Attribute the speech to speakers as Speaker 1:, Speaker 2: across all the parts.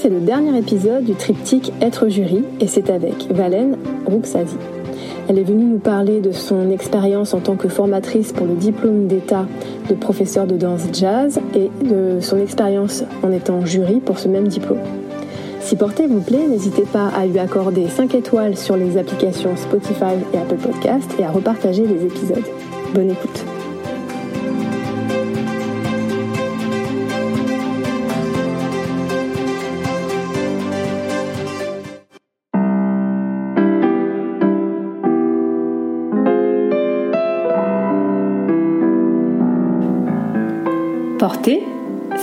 Speaker 1: C'est le dernier épisode du triptyque Être jury et c'est avec Valène Rouxazi. Elle est venue nous parler de son expérience en tant que formatrice pour le diplôme d'État de professeur de danse jazz et de son expérience en étant jury pour ce même diplôme. Si Porter vous plaît, n'hésitez pas à lui accorder 5 étoiles sur les applications Spotify et Apple Podcast et à repartager les épisodes. Bonne écoute.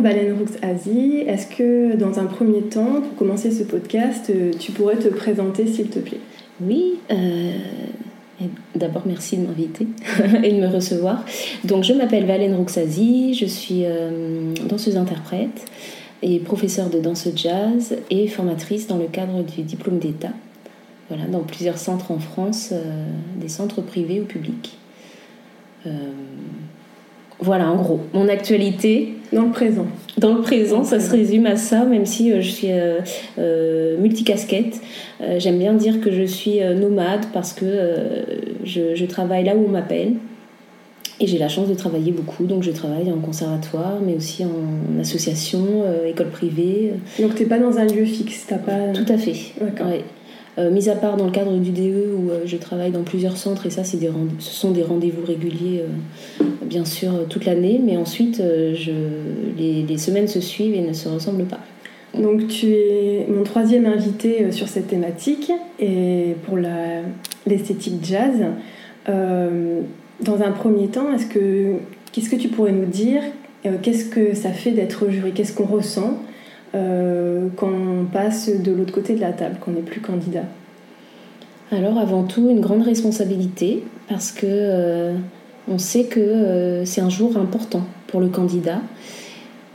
Speaker 1: Baleine Roux Asie, est-ce que dans un premier temps, pour commencer ce podcast, euh, tu pourrais te présenter s'il te plaît?
Speaker 2: Oui, euh, d'abord merci de m'inviter et de me recevoir. Donc je m'appelle Valène Rouxazi, je suis euh, danseuse-interprète et professeure de danse jazz et formatrice dans le cadre du diplôme d'État. Voilà, dans plusieurs centres en France, des centres privés ou publics. Voilà, en gros, mon actualité.
Speaker 1: Dans le présent.
Speaker 2: Dans le présent, ça se résume à ça, même si euh, je suis euh, euh, multicasquette. J'aime bien dire que je suis nomade parce que je, travaille là où on m'appelle. Et j'ai la chance de travailler beaucoup, donc je travaille en conservatoire, mais aussi en association, école privée.
Speaker 1: Donc tu n'es pas dans un lieu fixe, t'as pas...
Speaker 2: Tout à fait. D'accord. Mis à part dans le cadre du DE où je travaille dans plusieurs centres, et ça, c'est ce sont des rendez-vous réguliers bien sûr toute l'année, mais ensuite euh, les, semaines se suivent et ne se ressemblent pas.
Speaker 1: Donc tu es mon troisième invité euh, sur cette thématique et pour l'esthétique jazz. Euh, dans un premier temps, est-ce que qu'est-ce que tu pourrais nous dire? Qu'est-ce que ça fait d'être jury? Qu'est-ce qu'on ressent? Quand on passe de l'autre côté de la table, qu'on n'est plus candidat
Speaker 2: Alors avant tout, une grande responsabilité parce que on sait que euh, c'est un jour important pour le candidat.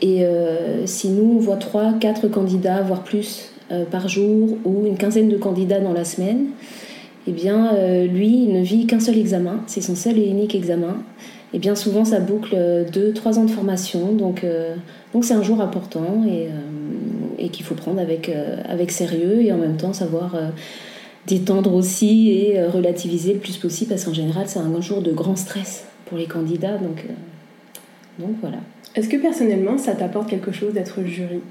Speaker 2: Et euh, si nous, on voit 3, 4 candidats, voire plus euh, par jour, ou une quinzaine de candidats dans la semaine, eh bien, lui, il ne vit qu'un seul examen, c'est son seul et unique examen. Et bien souvent, ça boucle 2-3 ans de formation, donc donc c'est un jour important et, et qu'il faut prendre avec, avec sérieux et en même temps savoir détendre aussi et euh, relativiser le plus possible parce qu'en général c'est un jour de grand stress pour les candidats donc, euh, donc voilà.
Speaker 1: Est-ce que personnellement ça t'apporte quelque chose d'être jury?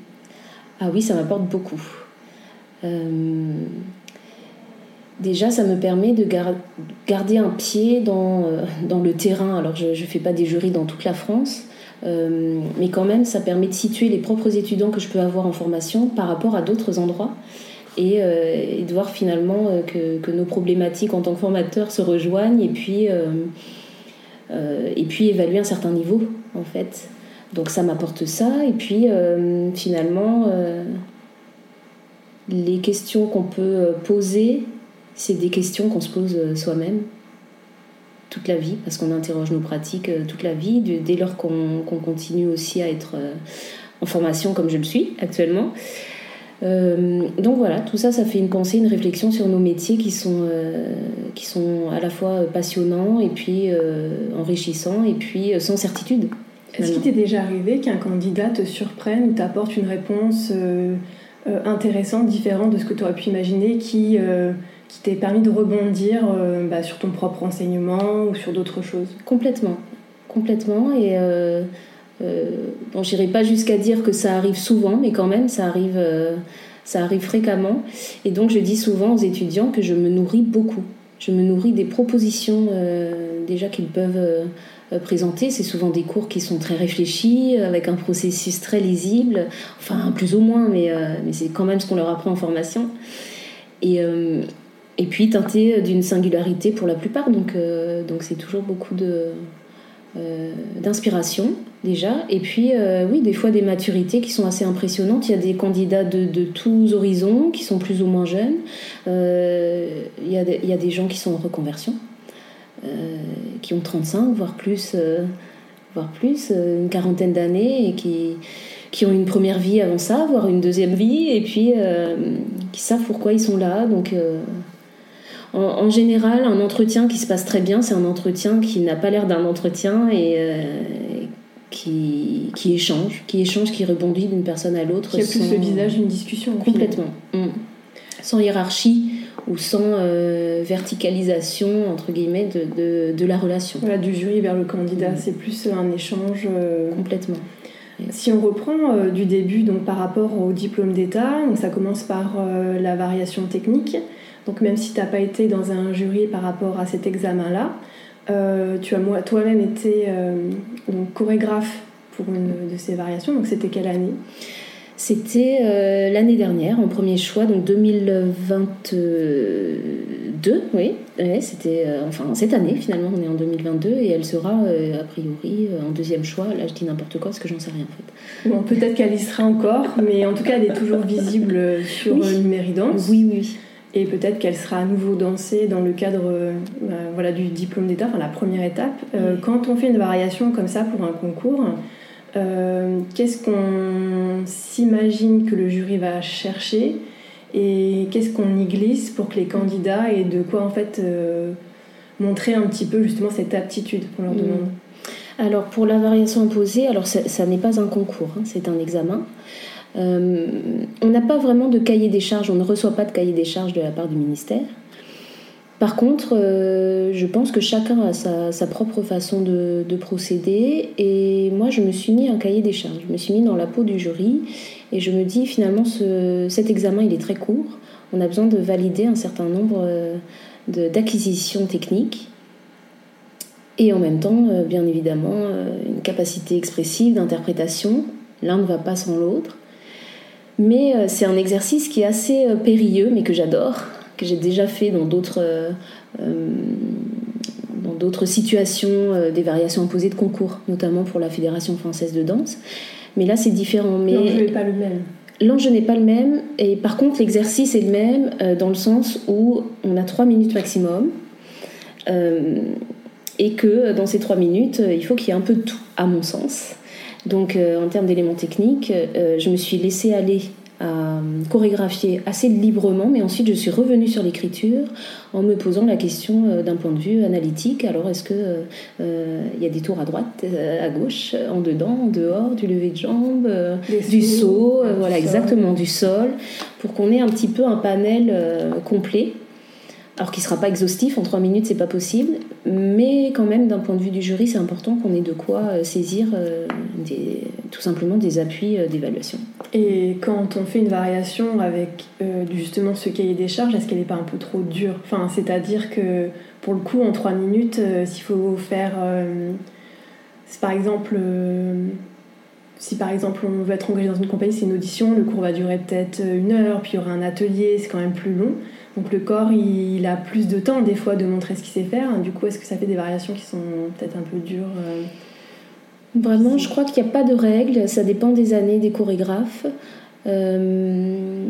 Speaker 2: Ah oui ça m'apporte beaucoup. Euh, déjà ça me permet de garder un pied dans, dans le terrain. Alors je ne fais pas des jurys dans toute la France. Mais quand même, ça permet de situer les propres étudiants que je peux avoir en formation par rapport à d'autres endroits. Euh, et, de voir finalement euh, que, nos problématiques en tant que formateurs se rejoignent et puis, euh, et puis évaluer un certain niveau en fait. Donc ça m'apporte ça et puis finalement les questions qu'on peut poser, c'est des questions qu'on se pose soi-même toute la vie, parce qu'on interroge nos pratiques toute la vie, dès lors qu'on continue aussi à être en formation comme je le suis actuellement. Euh, donc voilà, tout ça, ça fait une pensée, une réflexion sur nos métiers qui sont, euh, qui sont à la fois passionnants et puis euh, enrichissants et puis sans certitude.
Speaker 1: Est-ce qu'il t'est déjà arrivé qu'un candidat te surprenne ou t'apporte une réponse intéressante, différente de ce que tu aurais pu imaginer, qui, qui t'ait permis de rebondir bah, sur ton propre enseignement ou sur d'autres choses
Speaker 2: Complètement, complètement. Et euh, bon, j'irai pas jusqu'à dire que ça arrive souvent, mais quand même, ça arrive, euh, ça arrive fréquemment. Et donc, je dis souvent aux étudiants que je me nourris beaucoup. Je me nourris des propositions euh, déjà qu'ils peuvent présenter. C'est souvent des cours qui sont très réfléchis, avec un processus très lisible, enfin plus ou moins, mais, mais c'est quand même ce qu'on leur apprend en formation. Et, et puis teinté d'une singularité pour la plupart, donc donc c'est toujours beaucoup de d'inspiration déjà, et puis oui, des fois des maturités qui sont assez impressionnantes. Il y a des candidats de, tous horizons qui sont plus ou moins jeunes. il, y a il y a des gens qui sont en reconversion. qui ont 35, voire plus, voire plus une quarantaine d'années et qui, qui ont une première vie avant ça, voire une deuxième vie, et puis euh, qui savent pourquoi ils sont là. Donc, euh, en, général, un entretien qui se passe très bien, c'est un entretien qui n'a pas l'air d'un entretien et euh, qui, qui, échange, qui échange, qui rebondit d'une personne à l'autre.
Speaker 1: Qui a plus le visage d'une discussion.
Speaker 2: Complètement. Mm. Sans hiérarchie ou sans verticalisation entre guillemets de, de, la relation.
Speaker 1: du jury vers le candidat, mm. c'est plus un échange.
Speaker 2: Complètement.
Speaker 1: Si on reprend euh, du début, donc par rapport au diplôme d'État, ça commence par euh, la variation technique. Donc même si tu n'as pas été dans un jury par rapport à cet examen-là, euh, tu as toi-même été chorégraphe pour une de ces variations. Donc c'était quelle année?
Speaker 2: C'était euh, l'année dernière, en premier choix, donc 2022, oui. c'était euh, enfin cette année finalement, on est en 2022 et elle sera euh, a priori en deuxième choix. Là, je dis n'importe quoi parce que j'en sais rien en fait.
Speaker 1: Bon, peut-être qu'elle y sera encore, mais en tout cas, elle est toujours visible sur oui. Numéridance.
Speaker 2: Oui, oui.
Speaker 1: Et peut-être qu'elle sera à nouveau dansée dans le cadre voilà, du diplôme d'État, enfin la première étape. Quand on fait une variation comme ça pour un concours, euh, qu'est-ce qu'on s'imagine que le jury va chercher et qu'est-ce qu'on y glisse pour que les candidats aient de quoi en fait euh, montrer un petit peu justement cette aptitude qu'on leur demande?
Speaker 2: Alors pour la variation imposée, alors ça, n'est pas un concours, hein, c'est un examen. Euh, on n'a pas vraiment de cahier des charges, on ne reçoit pas de cahier des charges de la part du ministère. Par contre, euh, je pense que chacun a sa, propre façon de, procéder. Et moi, je me suis mis un cahier des charges. Je me suis mis dans la peau du jury. Et je me dis, finalement, cet examen, il est très court. On a besoin de valider un certain nombre euh, d'acquisitions techniques. Et en même temps, bien évidemment, une capacité expressive d'interprétation. L'un ne va pas sans l'autre. Mais c'est un exercice qui est assez périlleux, mais que j'adore que j'ai déjà fait dans d'autres euh, euh, dans d'autres situations, euh, des variations imposées de concours, notamment pour la Fédération française de danse. Mais là, c'est différent. Mais
Speaker 1: l'enjeu n'est pas le même.
Speaker 2: L'enjeu n'est pas le même, et par contre, l'exercice est le même dans le sens où on a trois minutes maximum. et que dans ces trois minutes, il faut qu'il y ait un peu de tout, à mon sens. Donc, en termes d'éléments techniques, je me suis laissée aller à chorégraphier assez librement, mais ensuite je suis revenue sur l'écriture en me posant la question euh, d'un point de vue analytique. Alors est-ce que euh, il y a des tours à droite, euh, à gauche, en dedans, en dehors, du lever de jambes, du saut, voilà exactement du sol, pour qu'on ait un petit peu un panel complet alors qu'il ne sera pas exhaustif, en trois minutes c'est pas possible, mais quand même d'un point de vue du jury c'est important qu'on ait de quoi euh, saisir euh, tout simplement des appuis euh, d'évaluation.
Speaker 1: Et quand on fait une variation avec justement ce cahier des charges, est-ce qu'elle n'est pas un peu trop dure? Enfin, C'est-à-dire que pour le coup en trois minutes, s'il faut faire... par exemple si par exemple on veut être engagé dans une compagnie, c'est une audition, le cours va durer peut-être une heure, puis il y aura un atelier, c'est quand même plus long. Donc le corps, il, a plus de temps des fois de montrer ce qu'il sait faire. Du coup, est-ce que ça fait des variations qui sont peut-être un peu dures euh,
Speaker 2: Vraiment, je crois qu'il n'y a pas de règles. Ça dépend des années des chorégraphes. Euh,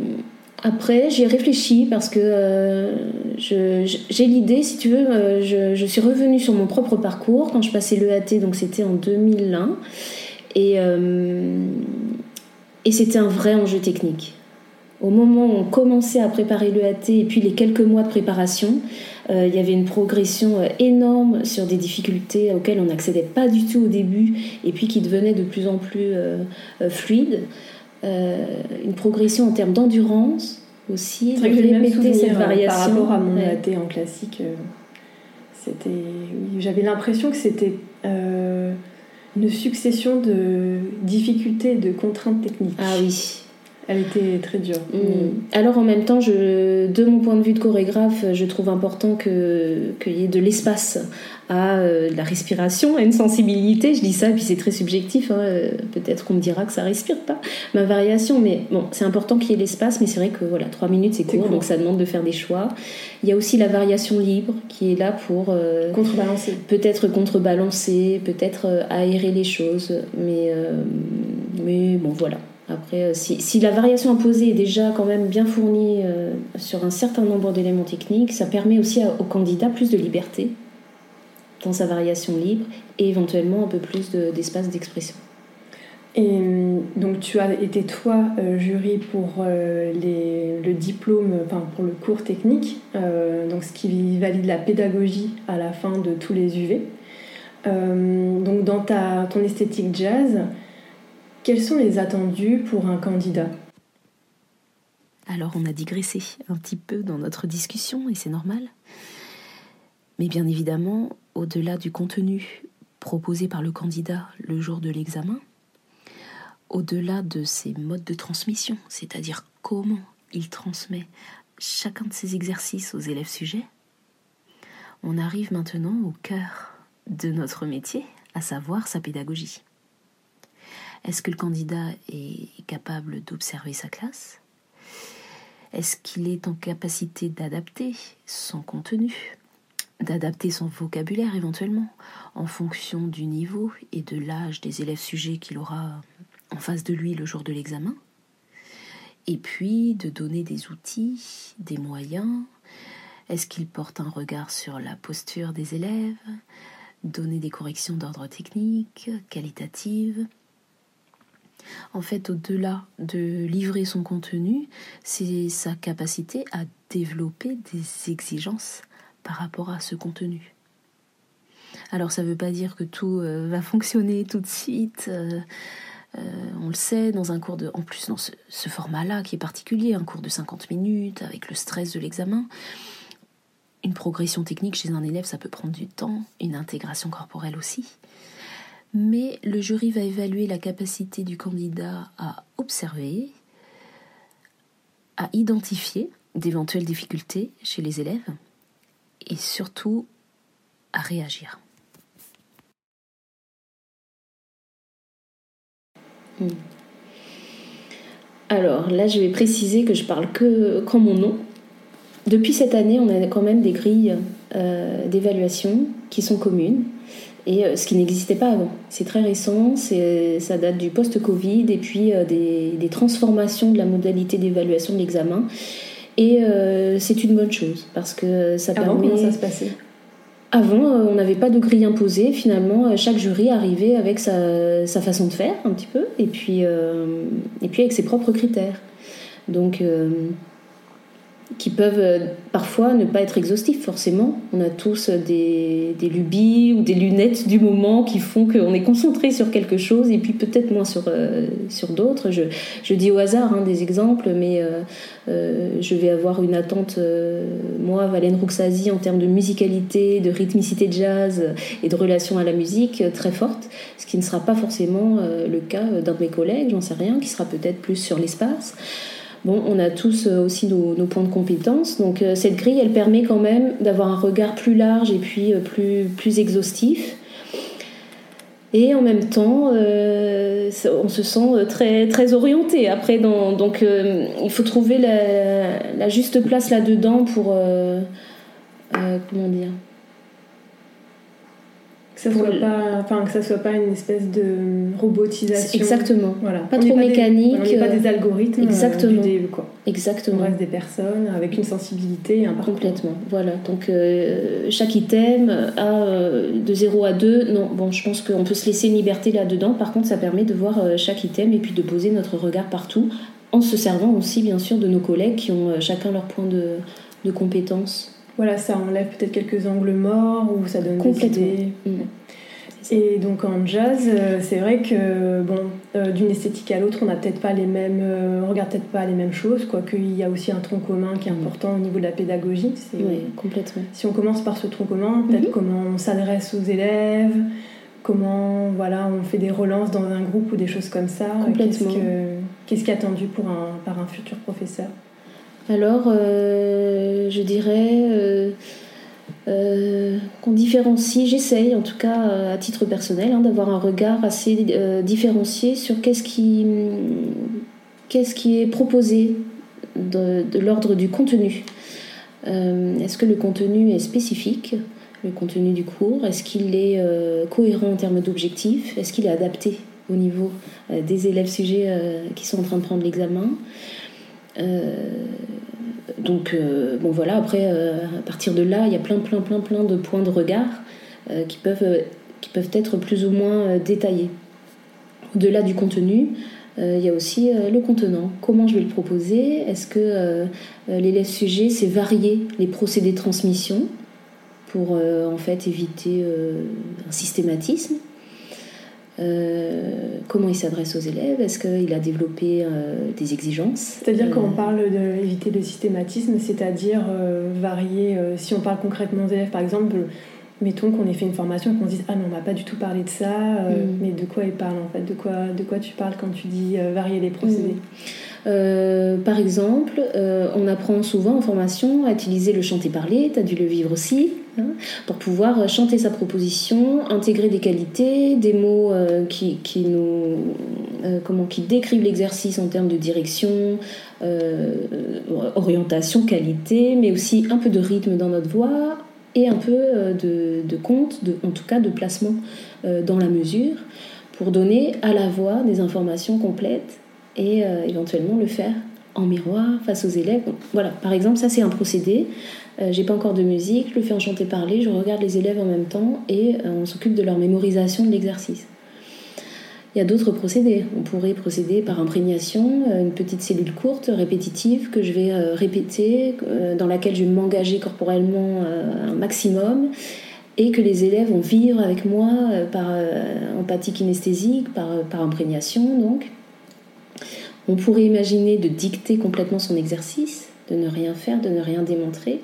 Speaker 2: après, j'y ai réfléchi parce que euh, j'ai l'idée, si tu veux, je, suis revenue sur mon propre parcours quand je passais l'EAT, donc c'était en 2001. Et, et c'était un vrai enjeu technique. Au moment où on commençait à préparer l'EAT et puis les quelques mois de préparation, euh, il y avait une progression euh, énorme sur des difficultés auxquelles on n'accédait pas du tout au début et puis qui devenaient de plus en plus euh, fluides. une progression en termes d'endurance aussi,
Speaker 1: de répéter cette variation. Par rapport à mon EAT en classique, c'était, j'avais l'impression que c'était une succession de difficultés, de contraintes techniques.
Speaker 2: Ah oui
Speaker 1: Elle était très dure.
Speaker 2: Mm. Alors en même temps, je, de mon point de vue de chorégraphe, je trouve important qu'il y ait de l'espace à euh, la respiration, à une sensibilité. Je dis ça, puis c'est très subjectif. Hein. Peut-être qu'on me dira que ça respire pas, ma variation. Mais bon, c'est important qu'il y ait l'espace, mais c'est vrai que voilà, trois minutes c'est court, donc ça demande de faire des choix. Il y a aussi la variation libre qui est là pour
Speaker 1: euh, contrebalancer.
Speaker 2: Peut-être contrebalancer, peut-être euh, aérer les choses. Mais, mais bon, voilà. Après, si, si, la variation imposée est déjà quand même bien fournie sur un certain nombre d'éléments techniques, ça permet aussi au candidat plus de liberté dans sa variation libre et éventuellement un peu plus d'espace d'expression.
Speaker 1: Et euh, donc tu as été toi euh, jury pour euh, le diplôme, enfin pour le cours technique, donc ce qui valide la pédagogie à la fin de tous les UV. donc dans ta, ton esthétique jazz, quels sont les attendus pour un candidat?
Speaker 2: Alors on a digressé un petit peu dans notre discussion et c'est normal. Mais bien évidemment, au-delà du contenu proposé par le candidat le jour de l'examen, au-delà de ses modes de transmission, c'est-à-dire comment il transmet chacun de ses exercices aux élèves sujets, on arrive maintenant au cœur de notre métier, à savoir sa pédagogie. Est-ce que le candidat est capable d'observer sa classe? Est-ce qu'il est en capacité d'adapter son contenu? D'adapter son vocabulaire éventuellement en fonction du niveau et de l'âge des élèves sujets qu'il aura en face de lui le jour de l'examen? Et puis de donner des outils, des moyens. Est-ce qu'il porte un regard sur la posture des élèves? Donner des corrections d'ordre technique, qualitative en fait, au-delà de livrer son contenu, c'est sa capacité à développer des exigences par rapport à ce contenu. Alors ça ne veut pas dire que tout euh, va fonctionner tout de suite. Euh, euh, on le sait, dans un cours de... En plus, dans ce, ce format-là qui est particulier, un cours de 50 minutes, avec le stress de l'examen, une progression technique chez un élève, ça peut prendre du temps, une intégration corporelle aussi. Mais le jury va évaluer la capacité du candidat à observer, à identifier d'éventuelles difficultés chez les élèves, et surtout à réagir. Hmm. Alors là, je vais préciser que je parle que qu'en mon nom. Depuis cette année, on a quand même des grilles euh, d'évaluation qui sont communes et euh, ce qui n'existait pas avant. C'est très récent, ça date du post-Covid et puis euh, des, des, transformations de la modalité d'évaluation de l'examen. Et euh, c'est une bonne chose parce que ça
Speaker 1: Avant,
Speaker 2: permet.
Speaker 1: Comment ça se passait?
Speaker 2: Avant, euh, on n'avait pas de grille imposée. Finalement, euh, chaque jury arrivait avec sa, sa façon de faire un petit peu, et puis, et puis avec ses propres critères. Donc qui peuvent euh, parfois ne pas être exhaustifs forcément. On a tous des, des, lubies ou des lunettes du moment qui font qu'on est concentré sur quelque chose et puis peut-être moins sur, euh, sur d'autres. Je, je, dis au hasard hein, des exemples, mais euh, je vais avoir une attente, moi, Valène Rouxazi, en termes de musicalité, de rythmicité jazz et de relation à la musique très forte, ce qui ne sera pas forcément le cas d'un de mes collègues, j'en sais rien, qui sera peut-être plus sur l'espace. Bon, on a tous euh, aussi nos, points de compétence. Donc euh, cette grille, elle permet quand même d'avoir un regard plus large et puis euh, plus, plus exhaustif. Et en même temps, on se sent très, orienté. Après, donc il faut trouver la juste place là-dedans pour... comment dire
Speaker 1: ça soit pas, enfin que ça soit pas une espèce de robotisation.
Speaker 2: Exactement.
Speaker 1: Voilà.
Speaker 2: Pas trop mécanique.
Speaker 1: on n'est pas des algorithmes.
Speaker 2: Euh, Exactement.
Speaker 1: Du début, quoi.
Speaker 2: Exactement.
Speaker 1: On reste des personnes avec une sensibilité et un parcours.
Speaker 2: Complètement. Voilà. Donc euh, chaque item a euh, de 0 à 2. Non, bon, je pense qu'on peut se laisser une liberté là-dedans. Par contre, ça permet de voir chaque item et puis de poser notre regard partout, en se servant aussi bien sûr de nos collègues qui ont chacun leur point de, de compétence
Speaker 1: voilà, ça enlève peut-être quelques angles morts ou ça donne des idées. Mm. Et donc en jazz, euh, c'est vrai que bon, euh, d'une esthétique à l'autre, on n'a peut-être pas les mêmes, euh, on regarde peut-être pas les mêmes choses, quoique il y a aussi un tronc commun qui est important au niveau de la pédagogie.
Speaker 2: Oui, complètement.
Speaker 1: Si on commence par ce tronc commun, peut-être mhm. comment on s'adresse aux élèves, comment voilà, on fait des relances dans un groupe ou des choses comme ça.
Speaker 2: Complètement.
Speaker 1: Qu'est-ce qui est attendu pour un, par un futur professeur
Speaker 2: Alors, je dirais qu'on différencie, j'essaye en tout cas à titre personnel, hein, d'avoir un regard assez différencié sur qu'est-ce qui, est proposé de, l'ordre du contenu. Est-ce que le contenu est spécifique le contenu du cours? Est-ce qu'il est, euh, cohérent en termes d'objectifs? Est-ce qu'il est adapté au niveau euh, des élèves sujets euh, qui sont en train de prendre l'examen? Donc, bon voilà, après, à partir de là, il y a plein, plein, plein, plein de points de regard qui, peuvent, qui peuvent être plus ou moins détaillés. Au-delà du contenu, il y a aussi le contenant. Comment je vais le proposer? Est-ce que l'élève sujet sait varier les procédés de transmission pour euh, en fait éviter euh, un systématisme? Euh, comment il s'adresse aux élèves? Est-ce qu'il a développé des exigences?
Speaker 1: C'est-à-dire quand on parle d'éviter le systématisme, c'est-à-dire varier, si on parle concrètement aux élèves par exemple, mettons qu'on ait fait une formation et qu'on se dise ah non on m'a pas du tout parlé de ça, mm. mais de quoi il parle en fait? De quoi, de quoi tu parles quand tu dis varier les procédés? Mm.
Speaker 2: Euh, par exemple, euh, on apprend souvent en formation à utiliser le chanter-parler, tu as dû le vivre aussi, hein, pour pouvoir chanter sa proposition, intégrer des qualités, des mots euh, qui, qui, nous, comment, qui décrivent l'exercice en termes de direction, orientation, qualité, mais aussi un peu de rythme dans notre voix et un peu de, de compte, de, en tout cas de placement dans la mesure, pour donner à la voix des informations complètes et euh, éventuellement le faire en miroir face aux élèves. voilà, par exemple, ça c'est un procédé. Euh, j'ai pas encore de musique, je le fais en chanter parler, je regarde les élèves en même temps et euh, on s'occupe de leur mémorisation de l'exercice. Il y a d'autres procédés. On pourrait procéder par imprégnation, une petite cellule courte, répétitive, que je vais répéter, dans laquelle je vais m'engager corporellement un maximum, et que les élèves vont vivre avec moi par empathie kinesthésique, par, par imprégnation donc. On pourrait imaginer de dicter complètement son exercice, de ne rien faire, de ne rien démontrer,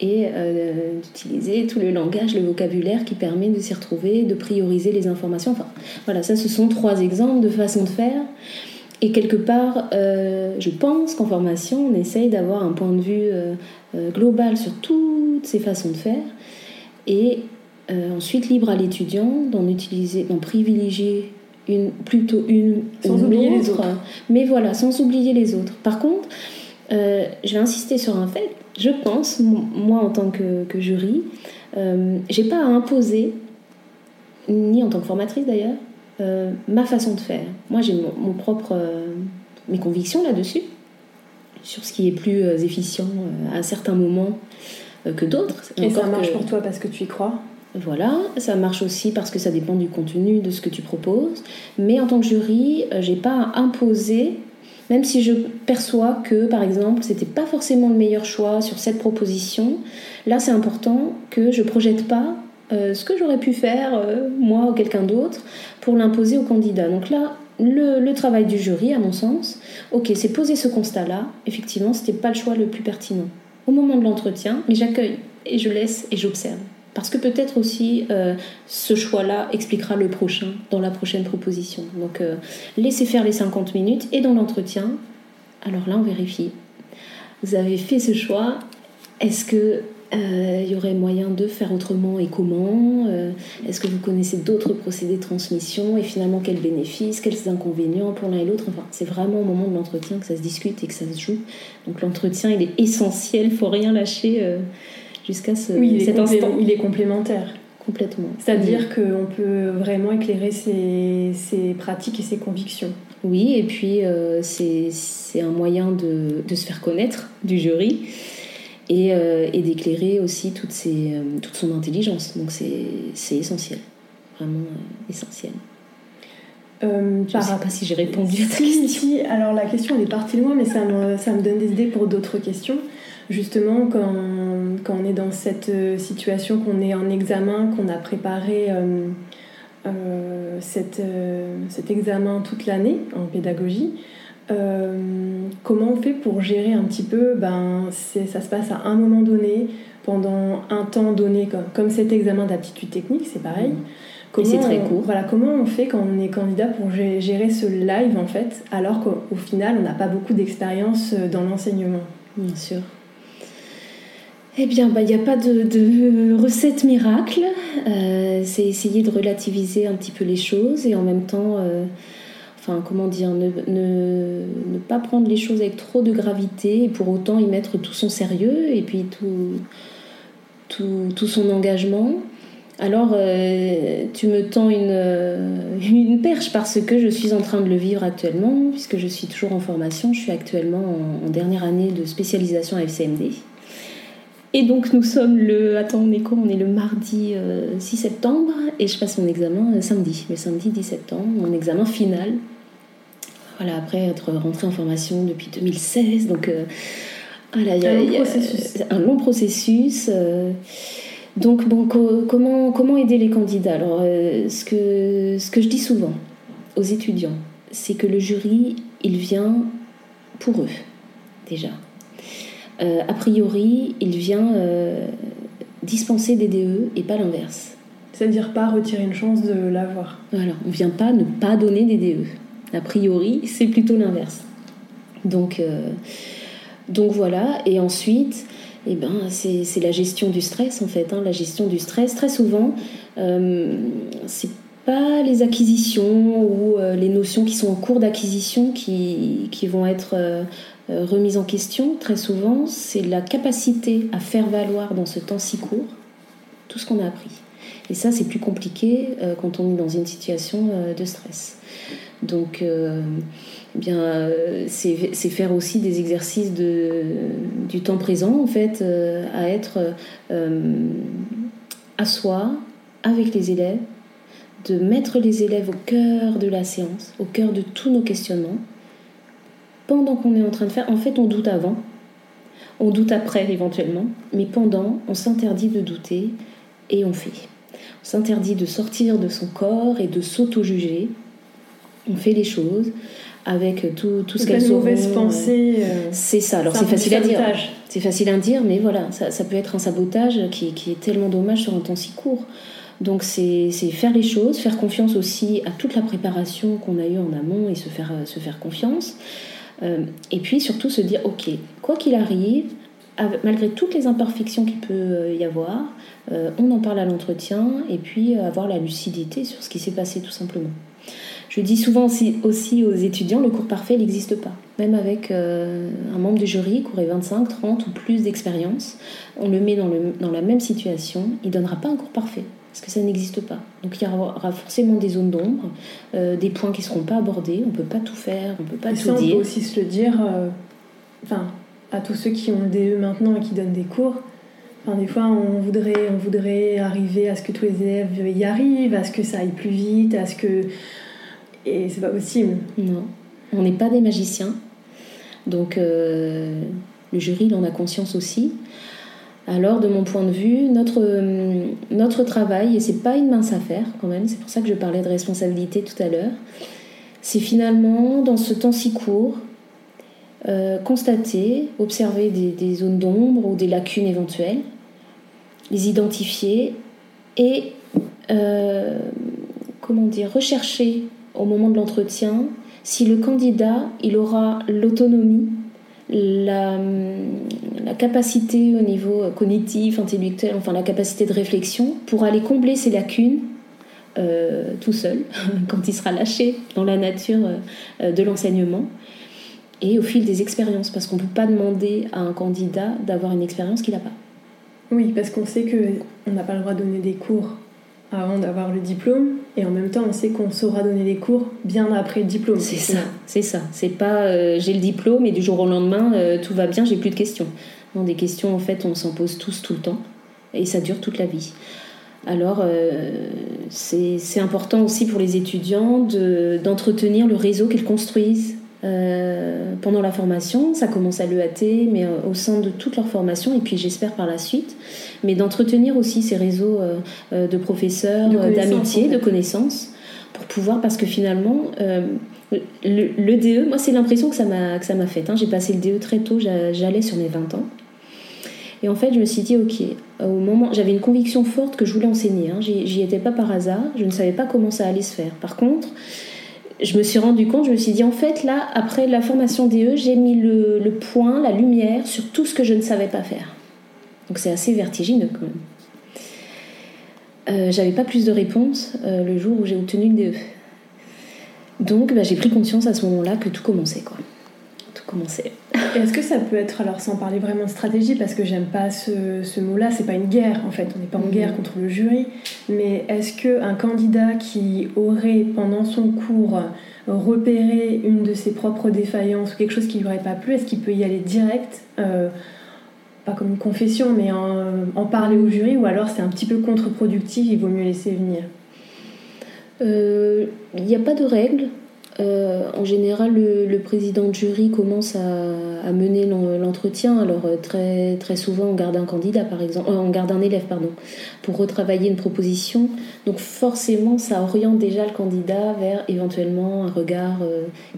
Speaker 2: et euh, d'utiliser tout le langage, le vocabulaire qui permet de s'y retrouver, de prioriser les informations. Enfin, voilà, ça, ce sont trois exemples de façon de faire. Et quelque part, euh, je pense qu'en formation, on essaye d'avoir un point de vue euh, global sur toutes ces façons de faire. Et ensuite, libre à l'étudiant d'en utiliser, d'en privilégier une, plutôt une
Speaker 1: sans oublier les autres.
Speaker 2: Mais voilà, sans oublier les autres. Par contre, je vais insister sur un fait. Je pense, moi en tant que, jury, euh, j'ai pas à imposer, ni en tant que formatrice d'ailleurs, euh, ma façon de faire. Moi j'ai mon, propre, mes convictions là-dessus, sur ce qui est plus efficient à certains moments que d'autres.
Speaker 1: Et ça marche pour toi parce que tu y crois?
Speaker 2: Voilà, ça marche aussi parce que ça dépend du contenu, de ce que tu proposes. Mais en tant que jury, euh, j'ai pas à imposer, même si je perçois que, par exemple, c'était pas forcément le meilleur choix sur cette proposition. Là, c'est important que je projette pas euh, ce que j'aurais pu faire, euh, moi ou quelqu'un d'autre, pour l'imposer au candidat. Donc là, le, le, travail du jury, à mon sens, ok, c'est poser ce constat-là. Effectivement, c'était pas le choix le plus pertinent au moment de l'entretien, mais j'accueille et je laisse et j'observe. Parce que peut-être aussi euh, ce choix-là expliquera le prochain dans la prochaine proposition. Donc euh, laissez faire les 50 minutes et dans l'entretien, alors là on vérifie. Vous avez fait ce choix, est-ce que il euh, y aurait moyen de faire autrement et comment Est-ce que vous connaissez d'autres procédés de transmission et finalement quels bénéfices, quels inconvénients pour l'un et l'autre? Enfin, c'est vraiment au moment de l'entretien que ça se discute et que ça se joue. Donc l'entretien, il est essentiel, faut rien lâcher jusqu'à ce,
Speaker 1: oui,
Speaker 2: cet instant.
Speaker 1: Il est complémentaire.
Speaker 2: Complètement.
Speaker 1: C'est-à-dire qu'on peut vraiment éclairer ses, ses, pratiques et ses convictions.
Speaker 2: Oui, et puis euh, c'est un moyen de, de, se faire connaître du jury et, euh, et d'éclairer aussi toute, ses, euh, toute son intelligence. Donc c'est essentiel, vraiment essentiel. je ne sais pas si j'ai répondu à ta question.
Speaker 1: Si, alors la question elle est partie loin, mais ça me, ça me donne des idées pour d'autres questions justement quand, quand, on est dans cette euh, situation, qu'on est en examen, qu'on a préparé euh, euh, cet examen toute l'année en pédagogie, comment on fait pour gérer un petit peu ben, Ça se passe à un moment donné, pendant un temps donné, comme, cet examen d'aptitude technique, c'est pareil. Comment
Speaker 2: c'est très
Speaker 1: on-
Speaker 2: court.
Speaker 1: Voilà, comment on fait quand on est candidat pour gé- gérer ce live en fait, alors qu'au au final on n'a pas beaucoup d'expérience euh, dans l'enseignement?
Speaker 2: Bien sûr. Eh bien, bah, il n'y a pas de, recette miracle. Euh, c'est essayer de relativiser un petit peu les choses et en même temps, euh, enfin, comment dire, ne, pas prendre les choses avec trop de gravité et pour autant y mettre tout son sérieux et puis tout, son engagement. Alors, euh, tu me tends une, une perche parce que je suis en train de le vivre actuellement, puisque je suis toujours en formation. Je suis actuellement en, en dernière année de spécialisation à FCMD. Et donc, nous sommes le. Attends, on est quoi? On est le mardi euh, 6 septembre et je passe mon examen euh, samedi, le samedi 10 septembre, mon examen final. Voilà, après être rentrée en formation depuis 2016. Donc, euh, voilà, il y a-
Speaker 1: Un long
Speaker 2: y a-
Speaker 1: processus.
Speaker 2: un long processus. euh, donc, bon, co- comment, comment aider les candidats? Alors, euh, ce, que, ce que je dis souvent aux étudiants, c'est que le jury, il vient pour eux, déjà. Euh, a priori, il vient euh, dispenser des DE et pas l'inverse.
Speaker 1: C'est-à-dire pas retirer une chance de l'avoir.
Speaker 2: Voilà, on vient pas ne pas donner des DE. A priori, c'est plutôt l'inverse. Donc, euh, donc voilà, et ensuite, eh ben, c'est c'est la gestion du stress en fait. hein. La gestion du stress, très souvent, euh, c'est pas les acquisitions ou euh, les notions qui sont en cours d'acquisition qui, vont être euh, euh, remises en question. Très souvent, c'est la capacité à faire valoir dans ce temps si court tout ce qu'on a appris. Et ça, c'est plus compliqué quand on est dans une situation de stress. Donc, eh bien, c'est faire aussi des exercices du temps présent, en fait, à être à soi, avec les élèves, de mettre les élèves au cœur de la séance, au cœur de tous nos questionnements. Pendant qu'on est en train de faire, en fait, on doute avant, on doute après éventuellement, mais pendant, on s'interdit de douter et on fait. On s'interdit de sortir de son corps et de s'auto-juger. On fait les choses avec tout, tout ce qu'elles auront.
Speaker 1: mauvaise pensée. euh,
Speaker 2: C'est ça, alors c'est facile à dire. C'est facile à dire, mais voilà, ça, ça peut être un sabotage qui, qui est tellement dommage sur un temps si court. Donc c'est faire les choses, faire confiance aussi à toute la préparation qu'on a eue en amont et se faire, euh, se faire confiance. Euh, et puis surtout se dire, ok, quoi qu'il arrive, malgré toutes les imperfections qu'il peut euh, y avoir, on en parle à l'entretien et puis avoir la lucidité sur ce qui s'est passé tout simplement. Je dis souvent aussi, aux étudiants, le cours parfait n'existe pas. Même avec un membre du jury qui aurait 25, 30 ou plus d'expérience, on le met dans, dans la même situation, il ne donnera pas un cours parfait, parce que ça n'existe pas. Donc il y aura forcément des zones d'ombre, euh, des points qui ne seront pas abordés, on ne peut pas tout faire, on ne peut pas
Speaker 1: Et
Speaker 2: tout
Speaker 1: ça, on
Speaker 2: dire.
Speaker 1: peut aussi se le dire euh, enfin, à tous ceux qui ont le DE maintenant et qui donnent des cours. Enfin, des fois, on voudrait, on voudrait arriver à ce que tous les élèves y arrivent, à ce que ça aille plus vite, à ce que. Et c'est pas possible.
Speaker 2: Non, on n'est pas des magiciens. Donc euh, le jury, il en a conscience aussi. Alors, de mon point de vue, notre, euh, notre travail, et c'est pas une mince affaire quand même, c'est pour ça que je parlais de responsabilité tout à l'heure, c'est finalement, dans ce temps si court, euh, constater, observer des, des zones d'ombre ou des lacunes éventuelles, les identifier et, euh, comment dire, rechercher au moment de l'entretien si le candidat il aura l'autonomie, la, capacité au niveau cognitif, intellectuel, enfin la capacité de réflexion pour aller combler ces lacunes euh, tout seul, quand il sera lâché dans la nature euh, de l'enseignement, et au fil des expériences, parce qu'on ne peut pas demander à un candidat d'avoir une expérience qu'il n'a pas.
Speaker 1: Oui, parce qu'on sait qu'on n'a pas le droit de donner des cours avant d'avoir le diplôme, et en même temps, on sait qu'on saura donner des cours bien après le diplôme.
Speaker 2: C'est ça, c'est ça. C'est pas euh, j'ai le diplôme et du jour au lendemain euh, tout va bien, j'ai plus de questions. Non, des questions en fait on s'en pose tous tout le temps et ça dure toute la vie. Alors euh, c'est important aussi pour les étudiants de- d'entretenir le réseau qu'ils construisent pendant la formation. Ça commence à l'EAT, mais au sein de toute leur formation et puis j'espère par la suite. Mais d'entretenir aussi ces réseaux euh, euh, de professeurs,
Speaker 1: De
Speaker 2: euh,
Speaker 1: connaissances,
Speaker 2: d'amitié, de pour pouvoir parce que finalement le, le DE, moi c'est l'impression que ça m'a que ça m'a fait. hein. J'ai passé le DE très tôt, j'a- j'allais sur mes 20 ans. Et en fait, je me suis dit, ok, au moment, j'avais une conviction forte que je voulais enseigner. Hein. J'y étais pas par hasard. Je ne savais pas comment ça allait se faire. Par contre, je me suis rendu compte, je me suis dit, en fait, là, après la formation DE, j'ai mis le, le, point, la lumière sur tout ce que je ne savais pas faire. Donc c'est assez vertigineux quand même. Euh, j'avais pas plus de réponses euh, le jour où j'ai obtenu le DE. Donc bah, j'ai pris conscience à ce moment-là que tout commençait quoi. Tout commençait.
Speaker 1: Est-ce que ça peut être, alors sans parler vraiment de stratégie, parce que j'aime pas ce, ce mot-là, c'est pas une guerre en fait, on n'est pas en guerre mhm. contre le jury, mais est-ce qu'un candidat qui aurait pendant son cours repéré une de ses propres défaillances ou quelque chose qui lui aurait pas plu, est-ce qu'il peut y aller direct euh, pas comme une confession, mais en, parler au jury, ou alors c'est un petit peu contre-productif, il vaut mieux laisser venir
Speaker 2: Il euh, n'y a pas de règle. Euh, en général, le, président de jury commence à, mener l'entretien. Alors euh, très, très souvent, on garde un candidat, par exemple, on garde un élève, pardon, pour retravailler une proposition. Donc forcément, ça oriente déjà le candidat vers éventuellement un regard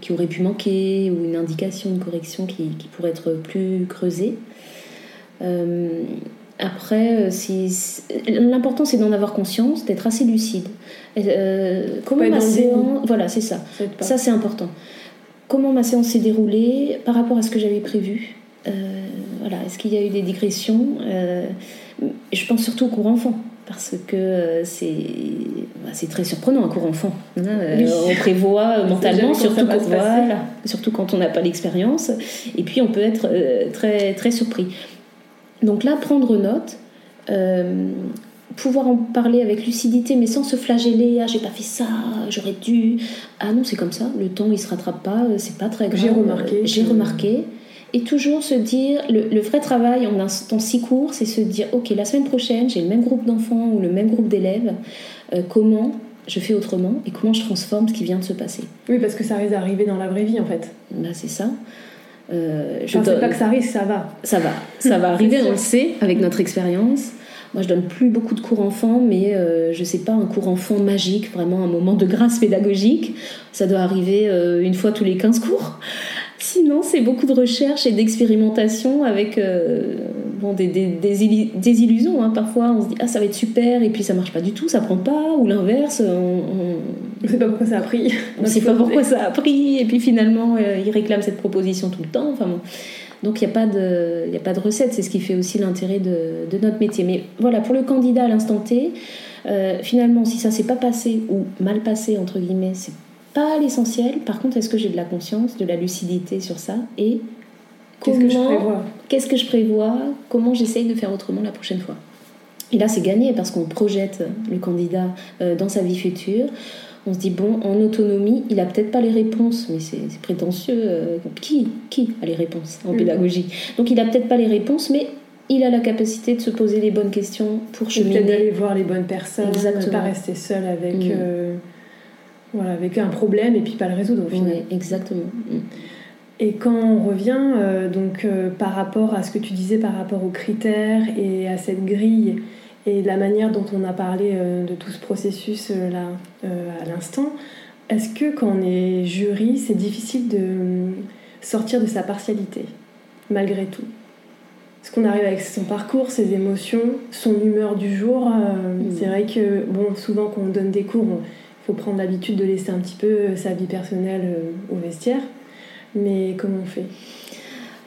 Speaker 2: qui aurait pu manquer ou une indication, une correction qui pourrait être plus creusée. Euh, après, euh, l'important c'est d'en avoir conscience, d'être assez lucide. Euh, comment ma séance, voilà, c'est ça. Ça c'est important. Comment ma séance s'est déroulée par rapport à ce que j'avais prévu? voilà, est-ce qu'il y a eu des digressions? Je pense surtout au cours enfant parce que c'est bah, c'est très surprenant un cours enfant. Hein, on prévoit mentalement, surtout quand, voilà, surtout quand on n'a pas l'expérience, et puis on peut être très très surpris. Donc là, prendre note, euh, pouvoir en parler avec lucidité, mais sans se flageller. Ah, j'ai pas fait ça, j'aurais dû. Ah non, c'est comme ça. Le temps, il se rattrape pas. Euh, c'est pas très grave.
Speaker 1: J'ai remarqué.
Speaker 2: J'ai remarqué. Et toujours se dire, le, vrai travail en un temps si court, c'est se dire, ok, la semaine prochaine, j'ai le même groupe d'enfants ou le même groupe d'élèves. Euh, comment je fais autrement et comment je transforme ce qui vient de se passer?
Speaker 1: Oui, parce que ça risque d'arriver dans la vraie vie en fait.
Speaker 2: Bah, c'est ça.
Speaker 1: Euh, je ne pas que ça arrive, ça va.
Speaker 2: Ça va, ça va arriver, on le sait, avec notre expérience. Moi, je donne plus beaucoup de cours enfants, mais euh, je sais pas, un cours enfant magique, vraiment un moment de grâce pédagogique. Ça doit arriver euh, une fois tous les 15 cours. Sinon, c'est beaucoup de recherche et d'expérimentation avec euh, bon, des, des, des, illusions. Hein. Parfois, on se dit ah ça va être super et puis ça marche pas du tout, ça prend pas ou l'inverse.
Speaker 1: On, ne sait pas pourquoi ça a pris.
Speaker 2: On ne sait pas pourquoi ça a pris et puis finalement euh, ils réclament cette proposition tout le temps. Enfin bon. Donc il n'y a, pas de, y a pas de recette, c'est ce qui fait aussi l'intérêt de, de, notre métier. Mais voilà, pour le candidat à l'instant T, euh, finalement, si ça s'est pas passé ou mal passé, entre guillemets, c'est pas l'essentiel. Par contre, est-ce que j'ai de la conscience, de la lucidité sur ça Et
Speaker 1: qu'est-ce que je prévois?
Speaker 2: Qu'est-ce que je prévois? Comment j'essaye de faire autrement la prochaine fois? Et là, c'est gagné parce qu'on projette le candidat euh, dans sa vie future. On se dit, bon, en autonomie, il a peut-être pas les réponses, mais c'est prétentieux. Euh, qui, qui a les réponses en mm. pédagogie? Donc, il a peut-être pas les réponses, mais il a la capacité de se poser les bonnes questions pour cheminer.
Speaker 1: Peut-être d'aller voir les bonnes personnes, Exactement. pas rester seul avec. Mm. Euh, voilà, avec un problème et puis pas le résoudre au final.
Speaker 2: Oui, exactement. Mm.
Speaker 1: Et quand on revient euh, donc euh, par rapport à ce que tu disais par rapport aux critères et à cette grille et la manière dont on a parlé euh, de tout ce processus là à l'instant, est-ce que quand on est jury, c'est difficile de sortir de sa partialité malgré tout? Est-ce qu'on arrive avec son parcours, ses émotions, son humeur du jour mm. C'est vrai que bon, souvent quand on donne des cours, faut prendre l'habitude de laisser un petit peu euh, sa vie personnelle euh, au vestiaire. Mais comment on fait?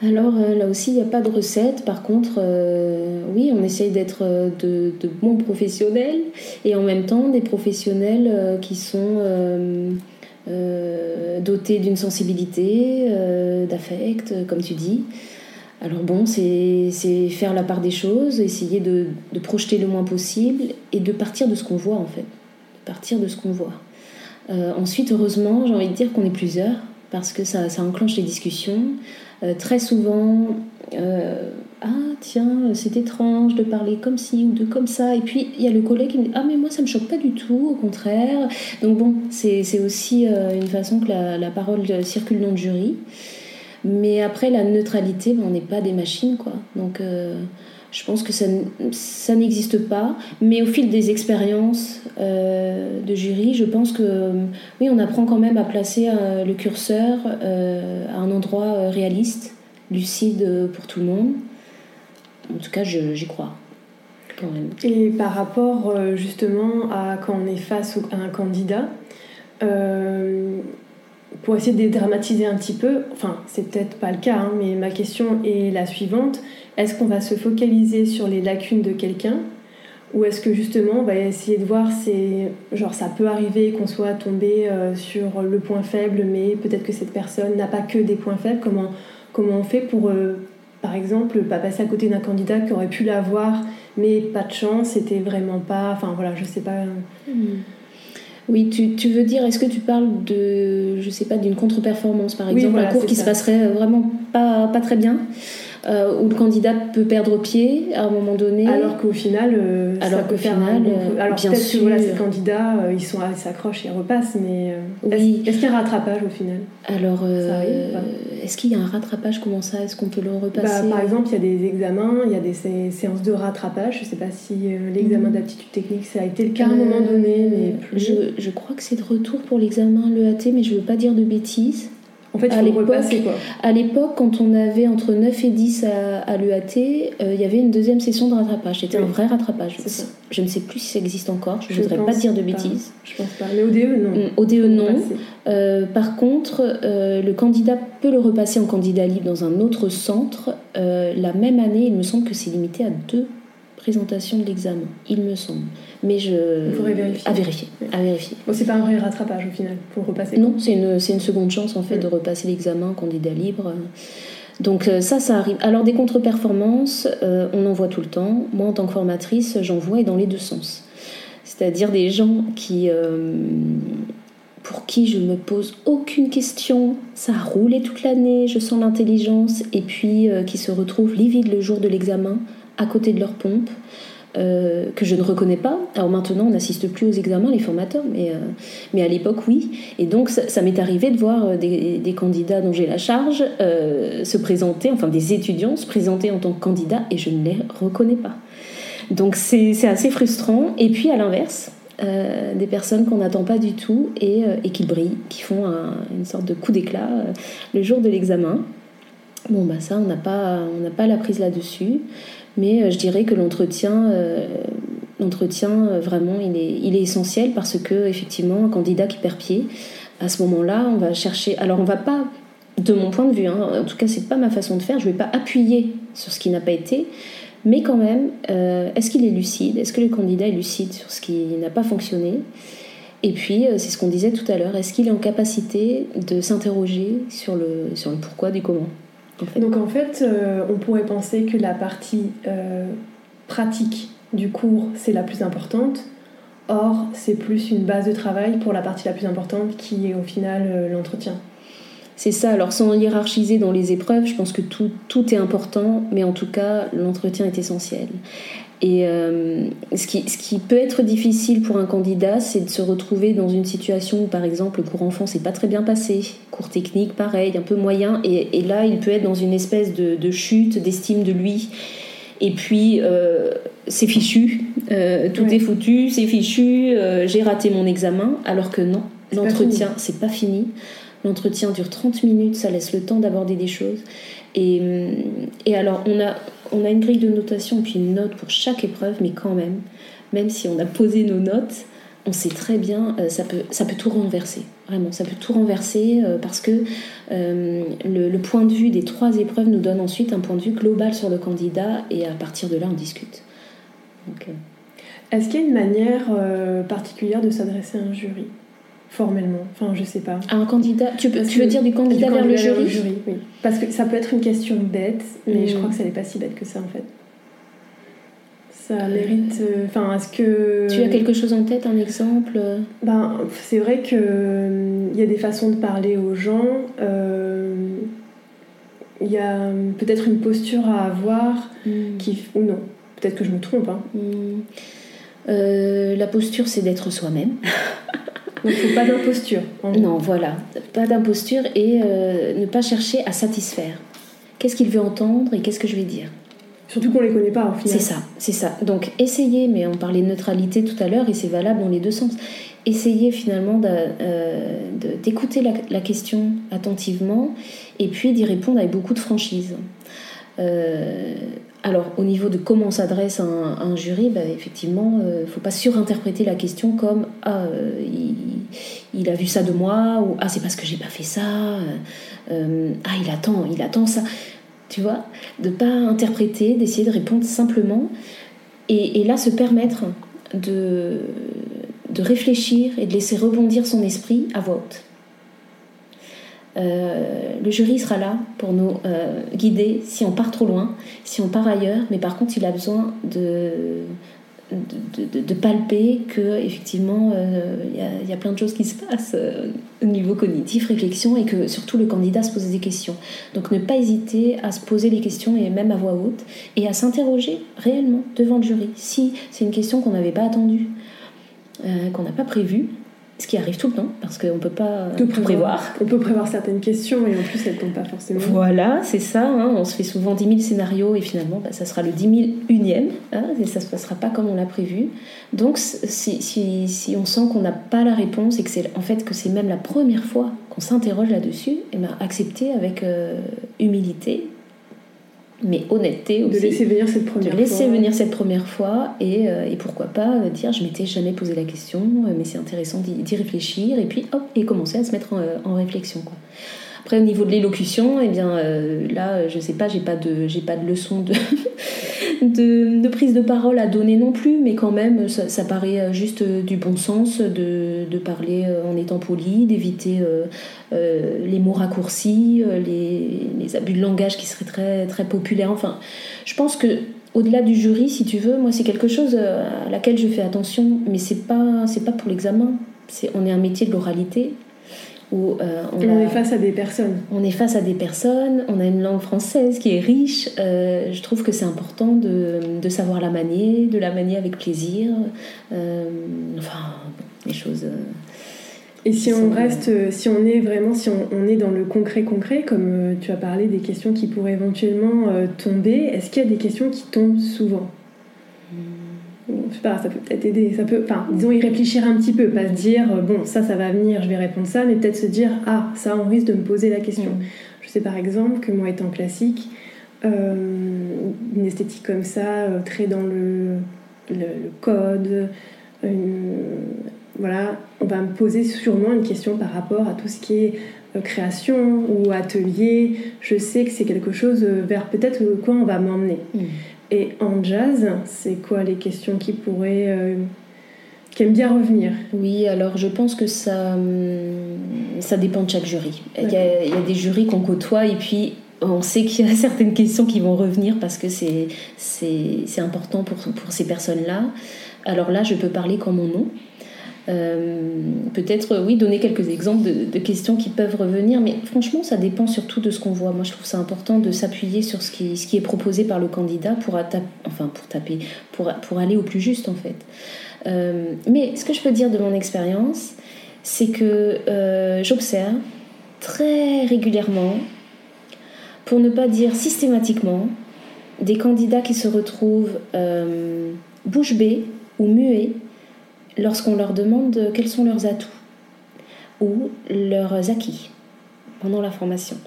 Speaker 2: Alors euh, là aussi, il n'y a pas de recette. Par contre, oui, on essaye d'être de, bons professionnels et en même temps des professionnels qui sont dotés d'une sensibilité, d'affect, comme tu dis. Alors bon, c'est faire la part des choses, essayer de, projeter le moins possible et de partir de ce qu'on voit en fait partir de ce qu'on voit. Euh, ensuite, heureusement, j'ai envie de dire qu'on est plusieurs, parce que ça enclenche les discussions. Euh, très souvent, euh, ah tiens, c'est étrange de parler comme ci ou de comme ça. Et puis, il y a le collègue qui me dit, ah mais moi, ça me choque pas du tout, au contraire. Donc bon, c'est aussi une façon que la, la, parole circule dans le jury. Mais après, la neutralité, ben, on n'est pas des machines, quoi. Donc je pense que ça, ça n'existe pas, mais au fil des expériences euh, de jury, je pense que oui, on apprend quand même à placer euh, le curseur euh, à un endroit réaliste, lucide pour tout le monde. en tout cas, j'y crois. Quand même.
Speaker 1: Et par rapport justement à quand on est face à un candidat, pour essayer de dédramatiser un petit peu, enfin c'est peut-être pas le cas, hein, mais ma question est la suivante, est-ce qu'on va se focaliser sur les lacunes de quelqu'un ou est-ce que justement on va essayer de voir c'est genre ça peut arriver qu'on soit tombé euh, sur le point faible mais peut-être que cette personne n'a pas que des points faibles? Comment on fait pour euh, par exemple pas passer à côté d'un candidat qui aurait pu l'avoir mais pas de chance c'était vraiment pas enfin voilà je sais pas. Hmm.
Speaker 2: Oui, tu, tu, veux dire, est-ce que tu parles de, je sais pas, d'une contre-performance par exemple, un cours qui se passerait vraiment pas, pas très bien? Euh, où le candidat peut perdre pied à un moment donné.
Speaker 1: Alors qu'au final, euh, alors qu'au final, euh, alors bien sûr, que voilà, ces candidats, ils sont, s'accrochent et repassent, mais oui. est-ce, qu'il y a un rattrapage au final?
Speaker 2: Alors, est-ce qu'il y a un rattrapage? Comment ça? Est-ce qu'on peut le repasser?
Speaker 1: bah, Par exemple, il y a des examens, il y a des séances de rattrapage. Je ne sais pas si l'examen mhm. d'aptitude technique ça a été le cas à un moment donné, mais plus.
Speaker 2: Je, je crois que c'est de retour pour l'examen l'EAT, mais je ne veux pas dire de bêtises.
Speaker 1: En fait, à l'époque,
Speaker 2: à l'époque, quand on avait entre 9 et 10 à, l'EAT, euh, il y avait une deuxième session de rattrapage. C'était un vrai rattrapage. Je ne sais plus si ça existe encore. Je ne voudrais pas dire de bêtises.
Speaker 1: Je pense pas. Mais ODE, non. Mm,
Speaker 2: ODE, non. Euh, par contre, euh, le candidat peut le repasser en candidat libre dans un autre centre. la même année, il me semble que c'est limité à deux présentations de l'examen. Il me semble mais je.
Speaker 1: vérifier.
Speaker 2: À vérifier. À vérifier.
Speaker 1: Bon, c'est pas un vrai rattrapage au final pour repasser.
Speaker 2: Non, c'est une, une, seconde chance en fait de repasser l'examen candidat libre. Donc euh, ça, ça arrive. Alors des contre-performances, euh, on en voit tout le temps. Moi, en tant que formatrice, j'en vois et dans les deux sens. C'est-à-dire des gens qui, euh, pour qui je me pose aucune question, ça a roulé toute l'année, je sens l'intelligence, et puis qui se retrouvent livides le jour de l'examen, à côté de leur pompe. Euh, que je ne reconnais pas. Alors maintenant, on n'assiste plus aux examens, les formateurs, mais, euh, mais à l'époque, oui. Et donc, ça, m'est arrivé de voir euh, des, candidats dont j'ai la charge se présenter, enfin des étudiants se présenter en tant que candidats, et je ne les reconnais pas. Donc, c'est assez frustrant. Et puis, à l'inverse, des personnes qu'on n'attend pas du tout et, et, qui brillent, qui font une sorte de coup d'éclat le jour de l'examen. Bon, bah ça, on n'a pas, pas la prise là-dessus. Mais euh, je dirais que l'entretien, euh, l'entretien euh, vraiment, il est, essentiel parce que effectivement, un candidat qui perd pied, à ce moment-là, on va chercher. Alors, on va pas, de mon point de vue, hein, en tout cas, c'est pas ma façon de faire. Je vais pas appuyer sur ce qui n'a pas été, mais quand même, est-ce qu'il est lucide? Est-ce que le candidat est lucide sur ce qui n'a pas fonctionné? Et puis, c'est ce qu'on disait tout à l'heure, est-ce qu'il est en capacité de s'interroger sur le, sur le pourquoi du comment?
Speaker 1: Donc en fait, euh, on pourrait penser que la partie euh, pratique du cours, c'est la plus importante. Or, c'est plus une base de travail pour la partie la plus importante qui est au final euh, l'entretien.
Speaker 2: C'est ça, alors sans hiérarchiser dans les épreuves, je pense que tout, tout est important, mais en tout cas, l'entretien est essentiel. Et euh, ce, qui, ce, qui, peut être difficile pour un candidat, c'est de se retrouver dans une situation où, par exemple, le cours enfant s'est pas très bien passé, cours technique, pareil, un peu moyen, et, là, il peut être dans une espèce de, chute d'estime de lui. Et puis, euh, c'est fichu, euh, tout est foutu, c'est fichu, j'ai raté mon examen, alors que non, l'entretien, c'est pas fini. L'entretien dure 30 minutes, ça laisse le temps d'aborder des choses. Et, et alors, on a, on a une grille de notation puis une note pour chaque épreuve, mais quand même, même si on a posé nos notes, on sait très bien, euh, ça, peut, ça peut tout renverser. Vraiment, ça peut tout renverser euh, parce que euh, le, point de vue des trois épreuves nous donne ensuite un point de vue global sur le candidat et à partir de là, on discute.
Speaker 1: Est-ce qu'il y a une manière particulière de s'adresser à un jury? Formellement Enfin, je sais pas.
Speaker 2: un candidat Tu, veux dire du candidat, vers, le jury,
Speaker 1: oui. Parce que ça peut être une question bête, mais je hmm. crois que ça n'est pas si bête que ça en fait. Ça mérite. Euh, enfin, est-ce que.
Speaker 2: Tu as quelque chose en tête, un exemple?
Speaker 1: Ben, c'est vrai qu'il il y a des façons de parler aux gens. Euh, il y a peut-être une posture à avoir hmm. qui. Ou non, peut-être que je me trompe. Hein.
Speaker 2: Euh, la posture, c'est d'être soi-même.
Speaker 1: Donc il faut pas d'imposture.
Speaker 2: Non, voilà, pas d'imposture et euh, ne pas chercher à satisfaire. Qu'est-ce qu'il veut entendre et qu'est-ce que je vais dire?
Speaker 1: Surtout qu'on les connaît pas au final.
Speaker 2: C'est ça, c'est ça. Donc essayez, mais on parlait de neutralité tout à l'heure et c'est valable dans les deux sens. Essayez finalement euh, d'écouter la, question attentivement et puis d'y répondre avec beaucoup de franchise. Euh, alors, au niveau de comment on s'adresse à, un jury, bah, effectivement, il ne faut pas surinterpréter la question comme Ah, il, a vu ça de moi, ou Ah, c'est parce que j'ai pas fait ça, Ah, il attend, il attend ça. Tu vois De pas interpréter, d'essayer de répondre simplement, et, là, se permettre de, réfléchir et de laisser rebondir son esprit à voix haute. Euh, le jury sera là pour nous euh, guider si on part trop loin, si on part ailleurs, mais par contre il a besoin de, de, palper que effectivement euh, il y, a plein de choses qui se passent au niveau cognitif, réflexion et que surtout le candidat se pose des questions. Donc ne pas hésiter à se poser les questions et même à voix haute et à s'interroger réellement devant le jury. Si c'est une question qu'on n'avait pas attendue, qu'on n'a pas prévue, ce qui arrive tout le temps, parce qu'on ne peut pas tout prévoir.
Speaker 1: On peut prévoir certaines questions et en plus elles ne tombent pas forcément.
Speaker 2: Voilà, c'est ça. Hein. on se fait souvent 10 000 scénarios et finalement bah, ça sera le 10 000 unième hein, et ça ne se passera pas comme on l'a prévu. Donc si, si, si on sent qu'on n'a pas la réponse et que c'est en fait que c'est même la première fois qu'on s'interroge là-dessus, et eh ben, accepter avec euh, humilité mais honnêteté aussi.
Speaker 1: De laisser venir cette première
Speaker 2: fois. De laisser venir cette première fois et, euh, et pourquoi pas euh, dire je m'étais jamais posé la question, euh, mais c'est intéressant d'y réfléchir et puis hop, et commencer à se mettre en, en réflexion. Quoi. Après, au niveau de l'élocution, eh bien, là, je sais pas, j'ai pas de, j'ai pas de leçon de, de, prise de parole à donner non plus, mais quand même, ça, paraît juste du bon sens de, de parler en étant poli, d'éviter euh, les mots raccourcis, euh, les, abus de langage qui seraient très, très populaires. Enfin, je pense que au-delà du jury, si tu veux, moi c'est quelque chose euh, à laquelle je fais attention, mais c'est pas pas pour l'examen. On est un métier de l'oralité
Speaker 1: où on, est face à des personnes.
Speaker 2: On est face à des personnes, on a une langue française qui est riche. je trouve que c'est important de, de, savoir la manier, de la manier avec plaisir. enfin, les choses.
Speaker 1: Et si on reste, euh, si on est vraiment, si on, est dans le concret concret, comme euh, tu as parlé des questions qui pourraient éventuellement euh, tomber, est-ce qu'il y a des questions qui tombent souvent? Je sais pas, ça peut peut-être aider, ça peut, enfin, disons y réfléchir un petit peu, pas se dire bon ça ça va venir, je vais répondre ça, mais peut-être se dire ah ça on risque de me poser la question. Hmm. Je sais par exemple que moi étant classique, une esthétique comme ça, très dans le, le, code, voilà, on va me poser sûrement une question par rapport à tout ce qui est euh, création ou atelier. Je sais que c'est quelque chose euh, vers peut-être quoi on va m'emmener. Mm. Et en jazz, c'est quoi les questions qui pourraient. Euh, qui aiment bien revenir?
Speaker 2: Oui, alors je pense que ça, hum, ça dépend de chaque jury. Il y, a, il y a des jurys qu'on côtoie et puis on sait qu'il y a certaines questions qui vont revenir parce que c'est important pour, pour ces personnes-là. Alors là, je peux parler comme mon nom. Euh, peut-être, oui, donner quelques exemples de, questions qui peuvent revenir, mais franchement, ça dépend surtout de ce qu'on voit. Moi, je trouve ça important de s'appuyer sur ce qui, est proposé par le candidat pour, enfin, pour taper, pour, pour aller au plus juste, en fait. Euh, mais ce que je peux dire de mon expérience, c'est que euh, j'observe très régulièrement, pour ne pas dire systématiquement, des candidats qui se retrouvent bouche bée ou muets lorsqu'on leur demande quels sont leurs atouts ou leurs acquis pendant la formation.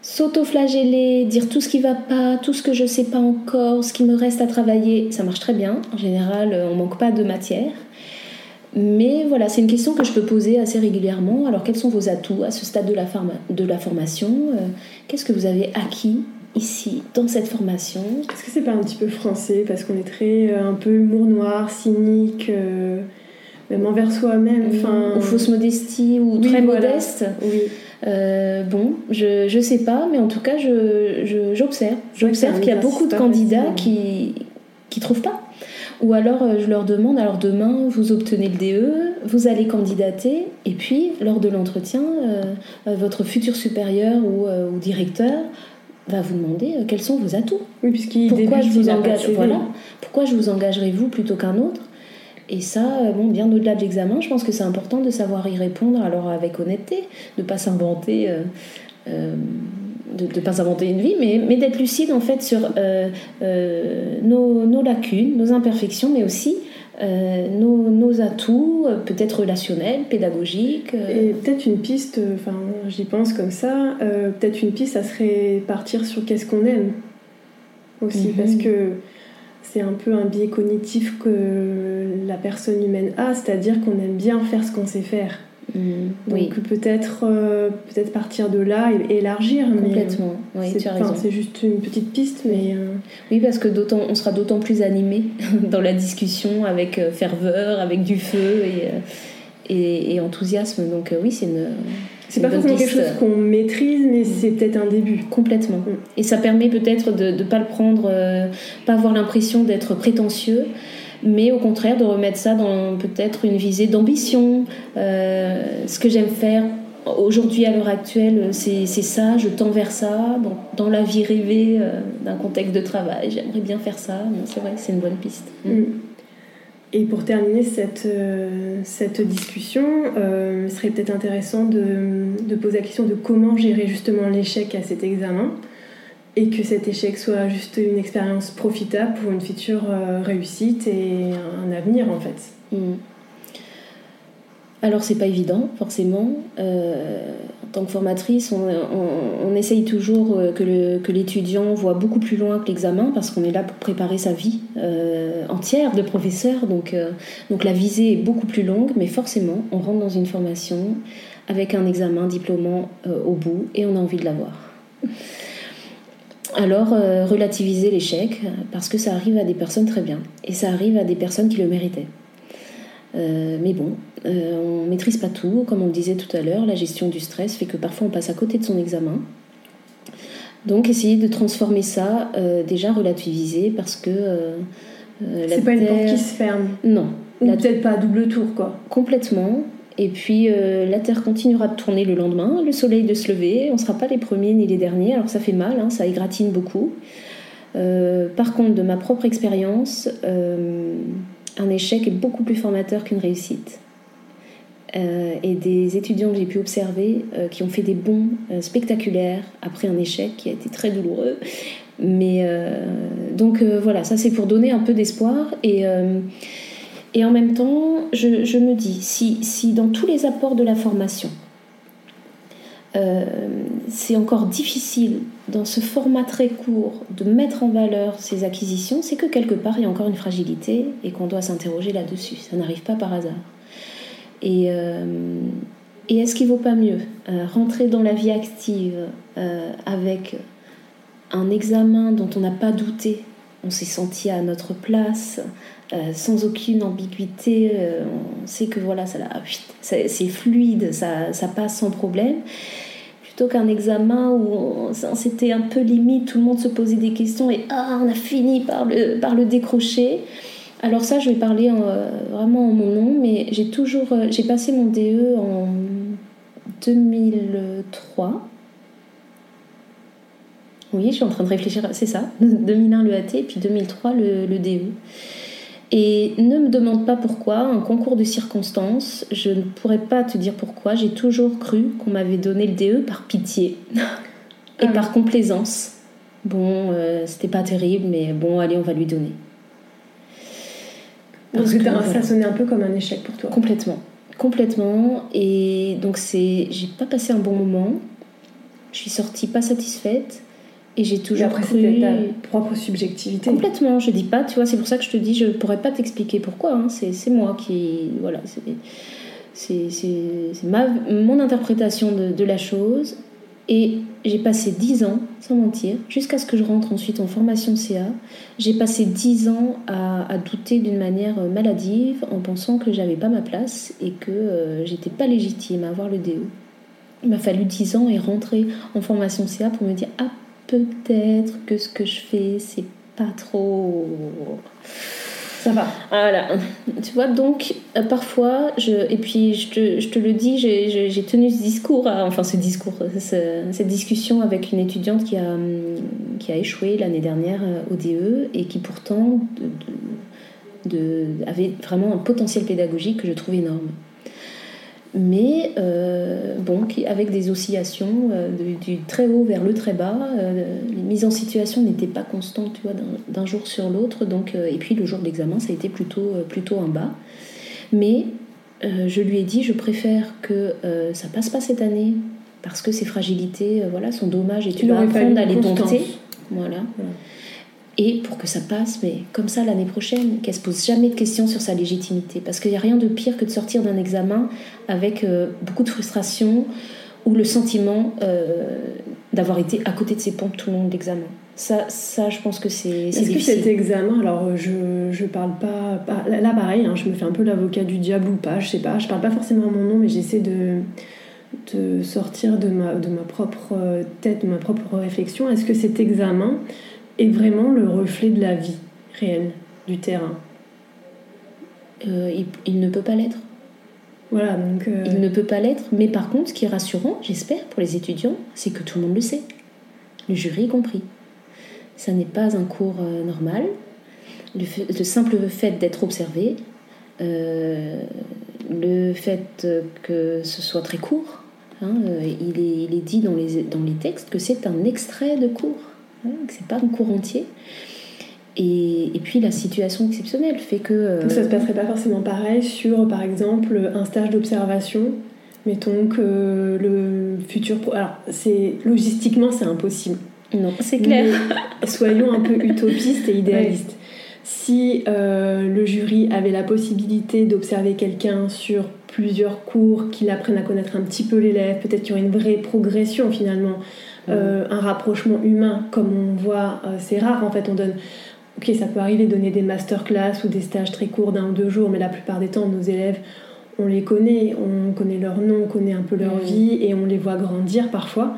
Speaker 2: S'auto-flageller, dire tout ce qui va pas, tout ce que je sais pas encore, ce qui me reste à travailler, ça marche très bien. En général, on manque pas de matière. Mais voilà, c'est une question que je peux poser assez régulièrement. Alors, quels sont vos atouts à ce stade de la, de la formation? Euh, Qu'est-ce que vous avez acquis ici, dans cette formation.
Speaker 1: Est-ce que c'est pas un petit peu français Parce qu'on est très euh, un peu humour noir, cynique, euh, même envers soi-même.
Speaker 2: Enfin... Ou fausse modestie, ou très modeste. Oui. Euh, bon, je, je sais pas, mais en tout cas, je, j'observe. J'observe qu'il y a beaucoup de candidats qui qui trouvent pas. Ou alors je leur demande, alors demain vous obtenez le DE, vous allez candidater, et puis lors de l'entretien, votre futur supérieur ou, ou directeur va vous demander euh, quels sont vos atouts.
Speaker 1: Oui, puisqu'il pourquoi je vous engage,
Speaker 2: voilà, pourquoi je vous engagerai vous plutôt qu'un autre? Et ça, euh, bon, bien au-delà de l'examen, je pense que c'est important de savoir y répondre alors avec honnêteté, de pas s'inventer. Euh, de ne pas inventer une vie, mais, mais d'être lucide en fait sur nos, nos, lacunes, nos imperfections, mais aussi euh, nos, nos, atouts, euh, peut-être relationnels, pédagogiques.
Speaker 1: Euh. Et peut-être une piste, enfin j'y pense comme ça, peut-être une piste, ça serait partir sur qu'est-ce qu'on aime. aussi, parce
Speaker 2: Mhm.
Speaker 1: que c'est un peu un biais cognitif que la personne humaine a, c'est-à-dire qu'on aime bien faire ce qu'on sait faire.
Speaker 2: Mm,
Speaker 1: Donc
Speaker 2: oui,
Speaker 1: peut-être euh, peut-être partir de là et élargir.
Speaker 2: complètement.
Speaker 1: euh,
Speaker 2: Oui,
Speaker 1: c'est,
Speaker 2: tu as
Speaker 1: enfin,
Speaker 2: raison.
Speaker 1: c'est juste une petite piste, mais euh,
Speaker 2: Oui, parce que d'autant, on sera d'autant plus animé dans la discussion avec ferveur, avec du feu et, et, et enthousiasme. Donc oui, c'est une.
Speaker 1: c'est pas forcément quelque chose qu'on maîtrise, mais c'est peut-être un début.
Speaker 2: Complètement.
Speaker 1: Mm.
Speaker 2: Et ça permet peut-être de ne pas le prendre, euh, pas avoir l'impression d'être prétentieux, mais au contraire de remettre ça dans peut-être une visée d'ambition. Euh, ce que j'aime faire aujourd'hui à l'heure actuelle, c'est ça, je tends vers ça. Dans, la vie rêvée euh, d'un contexte de travail, j'aimerais bien faire ça. C'est vrai, c'est une bonne piste. Mm.
Speaker 1: Et pour terminer cette, euh, cette discussion, il serait peut-être intéressant de, de poser la question de comment gérer justement l'échec à cet examen et que cet échec soit juste une expérience profitable pour une future euh, réussite et un avenir en fait.
Speaker 2: Mm. Alors c'est pas évident forcément. Euh, en tant que formatrice, on, essaye toujours euh, que l'étudiant voit beaucoup plus loin que l'examen parce qu'on est là pour préparer sa vie entière de professeur. Donc, donc la visée est beaucoup plus longue, mais forcément on rentre dans une formation avec un examen diplômant au bout et on a envie de l'avoir. Alors euh, relativiser l'échec parce que ça arrive à des personnes très bien et ça arrive à des personnes qui le méritaient. Euh, mais bon, euh, on ne maîtrise pas tout, comme on le disait tout à l'heure, la gestion du stress fait que parfois on passe à côté de son examen. Donc essayer de transformer ça, déjà relativiser, parce que
Speaker 1: C'est pas une porte qui se ferme.
Speaker 2: Non,
Speaker 1: Ou peut-être pas à double tour quoi.
Speaker 2: complètement. Et puis euh, la Terre continuera de tourner le lendemain, le Soleil de se lever, on ne sera pas les premiers ni les derniers, alors ça fait mal, hein, ça égratine beaucoup. Euh, par contre, de ma propre expérience, euh, un échec est beaucoup plus formateur qu'une réussite. Et des étudiants que j'ai pu observer qui ont fait des bons spectaculaires après un échec qui a été très douloureux. Mais donc voilà, ça c'est pour donner un peu d'espoir. Et, et en même temps, je, me dis, si, si dans tous les apports de la formation, euh, c'est encore difficile dans ce format très court de mettre en valeur ces acquisitions, c'est que quelque part il y a encore une fragilité et qu'on doit s'interroger là-dessus. Ça n'arrive pas par hasard. Et, euh, est-ce qu'il ne vaut pas mieux euh, rentrer dans la vie active avec un examen dont on n'a pas douté, on s'est senti à notre place, euh, sans aucune ambiguïté, euh, on sait que voilà, c'est fluide, ça, passe sans problème plutôt qu'un examen où c'était un peu limite, tout le monde se posait des questions et ah, on a fini par le, décrocher. Alors ça, je vais parler euh, vraiment en mon nom, mais j'ai toujours, j'ai passé mon DE en 2003. Oui, je suis en train de réfléchir, c'est ça, 2001 le AT, puis 2003 le, le DE. Et ne me demande pas pourquoi, un concours de circonstances, je ne pourrais pas te dire pourquoi, j'ai toujours cru qu'on m'avait donné le DE par pitié et
Speaker 1: Ah.
Speaker 2: par complaisance. Bon, euh, c'était pas terrible, mais bon, allez, on va lui donner.
Speaker 1: Donc
Speaker 2: Parce que, voilà.
Speaker 1: ça sonnait un peu comme un échec pour toi.
Speaker 2: Complètement. Complètement. Et donc, c'est, j'ai pas passé un bon moment. Je suis sortie pas satisfaite. Et j'ai
Speaker 1: Et
Speaker 2: toujours
Speaker 1: après
Speaker 2: cru.
Speaker 1: c'était ta propre subjectivité.
Speaker 2: Complètement, je dis pas, tu vois, c'est pour ça que je te dis, je pourrais pas t'expliquer pourquoi, hein, c'est, moi qui. Voilà, c'est, mon interprétation de, de la chose. Et j'ai passé 10 ans, sans mentir, jusqu'à ce que je rentre ensuite en formation CA. J'ai passé 10 ans à, à douter d'une manière maladive en pensant que j'avais pas ma place et que euh, j'étais pas légitime à avoir le DE. Il m'a fallu 10 ans et rentrer en formation CA pour me dire Ah, peut-être que ce que je fais, c'est pas trop.
Speaker 1: Ça va.
Speaker 2: Voilà, tu vois, donc euh, parfois, je, et puis je te, je te le dis, j'ai- tenu ce discours, à- enfin ce discours, ce- cette discussion avec une étudiante qui a, hum, qui a échoué l'année dernière euh, au DE et qui pourtant de- de- de- avait vraiment un potentiel pédagogique que je trouve énorme. Mais euh, bon, avec des oscillations euh, du, du très haut vers le très bas, euh, les mises en situation n'étaient pas constantes, tu vois, d'un- jour sur l'autre. Donc, et puis le jour de l'examen, ça a été plutôt, plutôt un bas. Mais je lui ai dit, je préfère que ça passe pas cette année parce que ces fragilités, voilà, sont dommages et tu vas apprendre à les dompter. Voilà.
Speaker 1: Voilà.
Speaker 2: Et pour que ça passe, mais comme ça l'année prochaine, qu'elle se pose jamais de questions sur sa légitimité. Parce qu'il n'y a rien de pire que de sortir d'un examen avec euh, beaucoup de frustration ou le sentiment euh, d'avoir été à côté de ses pompes tout le long de l'examen. Ça, ça, je pense que c'est
Speaker 1: Est-ce que cet examen, alors je, je parle pas, là pareil, hein, je me fais un peu l'avocat du diable ou pas, je sais pas, je parle pas forcément à mon nom, mais j'essaie de, de sortir de ma, de ma propre tête, de ma propre réflexion. Est-ce que cet examen est vraiment le reflet de la vie réelle, du terrain.
Speaker 2: Euh, il, ne peut pas l'être.
Speaker 1: Voilà, donc. Euh,
Speaker 2: il ne peut pas l'être, mais par contre, ce qui est rassurant, j'espère, pour les étudiants, c'est que tout le monde le sait. Le jury y compris. Ça n'est pas un cours euh, normal. Le, simple fait d'être observé, le fait que ce soit très court, hein, il, est, il, est, dit dans les, dans les textes que c'est un extrait de cours c'est pas un cours entier. Et, et, puis la situation exceptionnelle fait que.
Speaker 1: Euh, Donc ça se passerait pas forcément pareil sur, par exemple, un stage d'observation. Mettons que le futur. Alors, c'est logistiquement, c'est impossible.
Speaker 2: Non, c'est clair.
Speaker 1: soyons un peu utopistes et idéalistes. Si euh, le jury avait la possibilité d'observer quelqu'un sur plusieurs cours, qu'il apprenne à connaître un petit peu l'élève, peut-être qu'il y aurait une vraie progression finalement euh, un rapprochement humain comme on voit, euh, c'est rare en fait. On donne, ok, ça peut arriver de donner des masterclass ou des stages très courts d'un ou deux jours, mais la plupart des temps, nos élèves, on les connaît, on connaît leur nom, on connaît un peu leur vie et on les voit grandir parfois.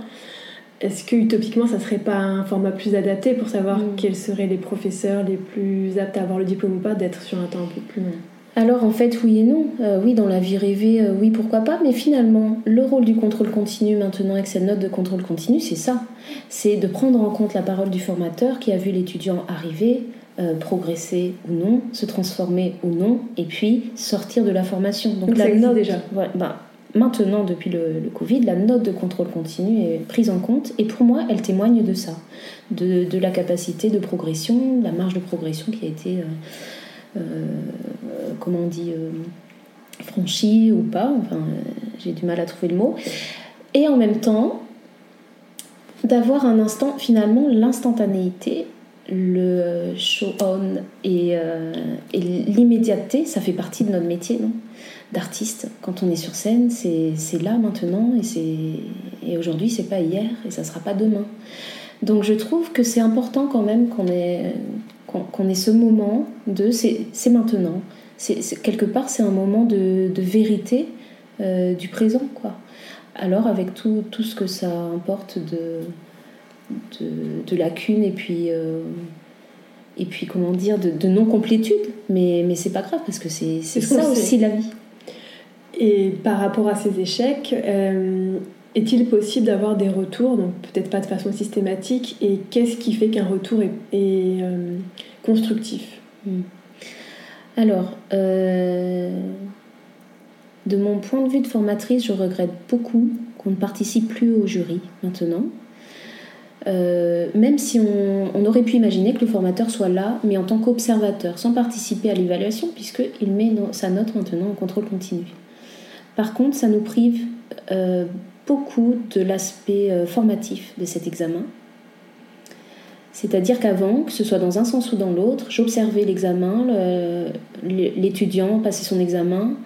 Speaker 1: Est-ce que utopiquement, ça serait pas un format plus adapté pour savoir quels seraient les professeurs les plus aptes à avoir le diplôme ou pas, d'être sur un temps un peu plus long?
Speaker 2: Alors en fait oui et non. Euh, oui dans la vie rêvée, euh, oui pourquoi pas, mais finalement le rôle du contrôle continu maintenant avec cette note de contrôle continu, c'est ça. C'est de prendre en compte la parole du formateur qui a vu l'étudiant arriver, euh, progresser ou non, se transformer ou non, et puis sortir de la formation.
Speaker 1: Donc, la note déjà.
Speaker 2: Ben, maintenant depuis le, le, Covid, la note de contrôle continu est prise en compte et pour moi elle témoigne de ça, de, de la capacité de progression, la marge de progression qui a été... Euh, comment on dit, euh, franchi ou pas, enfin, j'ai du mal à trouver le mot. Et en même temps, d'avoir un instant, finalement, l'instantanéité, le show-on et, euh, et l'immédiateté, ça fait partie de notre métier, non? D'artiste. Quand on est sur scène, c'est là maintenant et, et aujourd'hui, c'est pas hier et ça sera pas demain. Donc je trouve que c'est important quand même qu'on ait, qu'on ait ce moment de c'est maintenant. C'est quelque part, c'est un moment de, vérité euh, du présent, quoi. Alors, avec tout, tout, ce que ça importe de, de, lacunes et puis, euh, et puis, comment dire, de, non-complétude. Mais, mais c'est pas grave parce que c'est ça aussi la vie.
Speaker 1: Et par rapport à ces échecs, euh, est-il possible d'avoir des retours, donc peut-être pas de façon systématique, et qu'est-ce qui fait qu'un retour est, euh, constructif? Hmm.
Speaker 2: Alors, euh, de mon point de vue de formatrice, je regrette beaucoup qu'on ne participe plus au jury maintenant. Euh, même si on, aurait pu imaginer que le formateur soit là, mais en tant qu'observateur, sans participer à l'évaluation, puisqu'il met sa note maintenant en contrôle continu. Par contre, ça nous prive beaucoup de l'aspect euh, formatif de cet examen. C'est-à-dire qu'avant, que ce soit dans un sens ou dans l'autre, j'observais l'examen, l'étudiant passait son examen,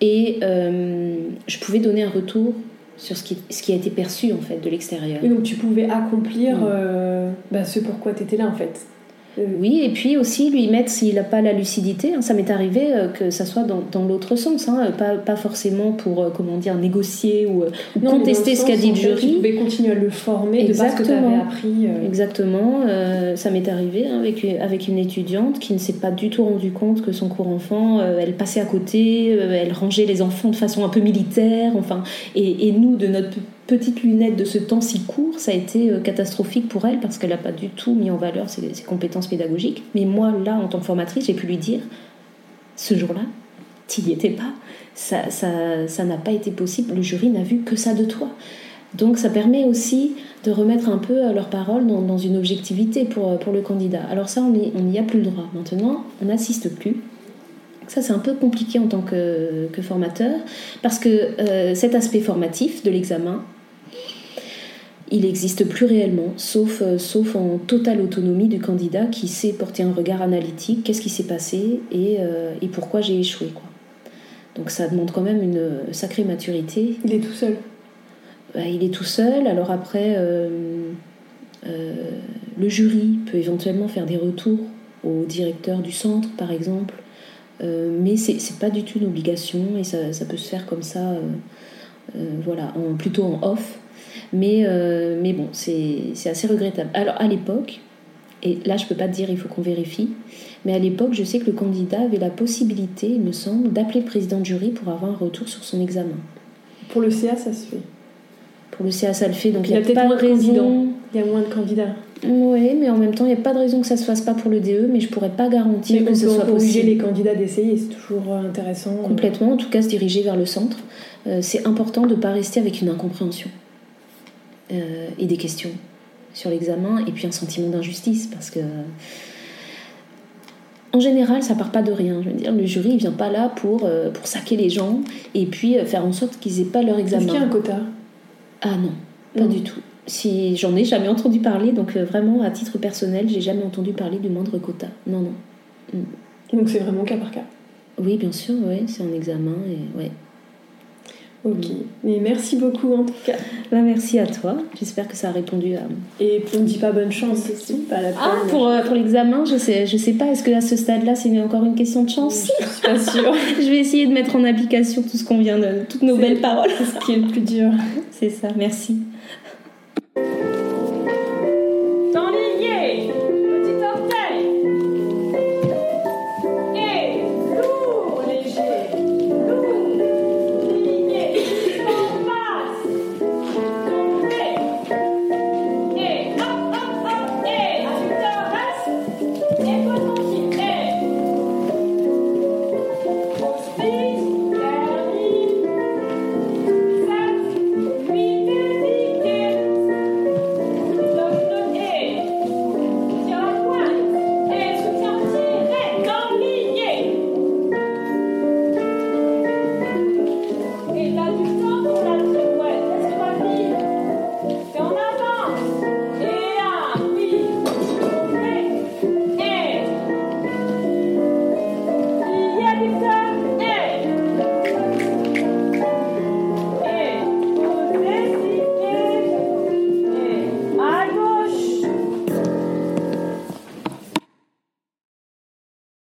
Speaker 2: et euh, je pouvais donner un retour sur ce qui, ce qui a été perçu en fait de l'extérieur.
Speaker 1: donc tu pouvais accomplir euh, bah, ce pourquoi tu étais là en fait.
Speaker 2: Euh, oui, et puis aussi lui mettre, s'il n'a pas la lucidité, hein, ça m'est arrivé euh, que ça soit dans, dans l'autre sens, hein, pas, pas, forcément pour, euh, comment dire, négocier ou, contester ce qu'a dit le jury.
Speaker 1: tu pouvais continuer à le former Exactement. de ce que tu avais appris.
Speaker 2: Exactement, ça m'est arrivé hein, avec, avec une étudiante qui ne s'est pas du tout rendu compte que son cours enfant, elle passait à côté, elle rangeait les enfants de façon un peu militaire, enfin, et, et nous, de notre petite lunette de ce temps si court, ça a été euh, catastrophique pour elle parce qu'elle n'a pas du tout mis en valeur ses, compétences pédagogiques. Mais moi, là, en tant que formatrice, j'ai pu lui dire, ce jour-là, tu n'y étais pas, ça n'a ça, pas été possible, le jury n'a vu que ça de toi. Donc ça permet aussi de remettre un peu leur parole dans, une objectivité pour, pour le candidat. Alors ça, on n'y a plus le droit. Maintenant, on n'assiste plus. Ça, c'est un peu compliqué en tant que, formateur, parce que euh, cet aspect formatif de l'examen, il n'existe plus réellement, sauf, euh, sauf en totale autonomie du candidat qui sait porter un regard analytique, qu'est-ce qui s'est passé et, euh, et pourquoi j'ai échoué. Quoi. Donc ça demande quand même une sacrée maturité.
Speaker 1: Il est tout seul
Speaker 2: bah, Il est tout seul, alors après, euh, le jury peut éventuellement faire des retours au directeur du centre, par exemple, mais c'est pas du tout une obligation et ça, ça peut se faire comme ça, voilà, en, plutôt en off. Mais, euh, mais bon, c'est assez regrettable. Alors à l'époque, et là je peux pas te dire, il faut qu'on vérifie, mais à l'époque, je sais que le candidat avait la possibilité, il me semble, d'appeler le président de jury pour avoir un retour sur son examen.
Speaker 1: Pour le CA, ça se fait.
Speaker 2: Pour le CA, ça le fait, donc
Speaker 1: il n'y a, a pas de raison. Il y a moins de candidats.
Speaker 2: Oui, mais en même temps, il n'y a pas de raison que ça se fasse pas pour le DE, mais je pourrais pas garantir que ce soit possible.
Speaker 1: les candidats d'essayer, c'est toujours intéressant.
Speaker 2: Complètement, en tout cas, se diriger vers le centre. Euh, c'est important de ne pas rester avec une incompréhension. Euh, et des questions sur l'examen, et puis un sentiment d'injustice, parce que en général, ça part pas de rien. Je veux dire, le jury, il vient pas là pour, euh, pour saquer les gens et puis euh, faire en sorte qu'ils aient pas leur examen.
Speaker 1: Est-ce qu'il y a un quota?
Speaker 2: Ah non, pas du tout. Si j'en ai jamais entendu parler, donc vraiment à titre personnel, j'ai jamais entendu parler du moindre quota. Non, non.
Speaker 1: Mm. Donc c'est vraiment cas par cas?
Speaker 2: Oui, bien sûr, ouais, c'est un examen et ouais.
Speaker 1: Ok, mais merci beaucoup en tout cas.
Speaker 2: Bah, merci à toi, j'espère que ça a répondu à.
Speaker 1: Et on ne dit pas bonne chance,
Speaker 2: c'est pas la Ah, pour, euh, pour l'examen, je sais, je sais pas, est-ce que à ce stade-là, c'est encore une question de chance?
Speaker 1: Je suis pas sûre.
Speaker 2: je vais essayer de mettre en application tout ce qu'on vient de. toutes nos belles paroles.
Speaker 1: C'est ce qui est le plus dur.
Speaker 2: C'est ça, merci.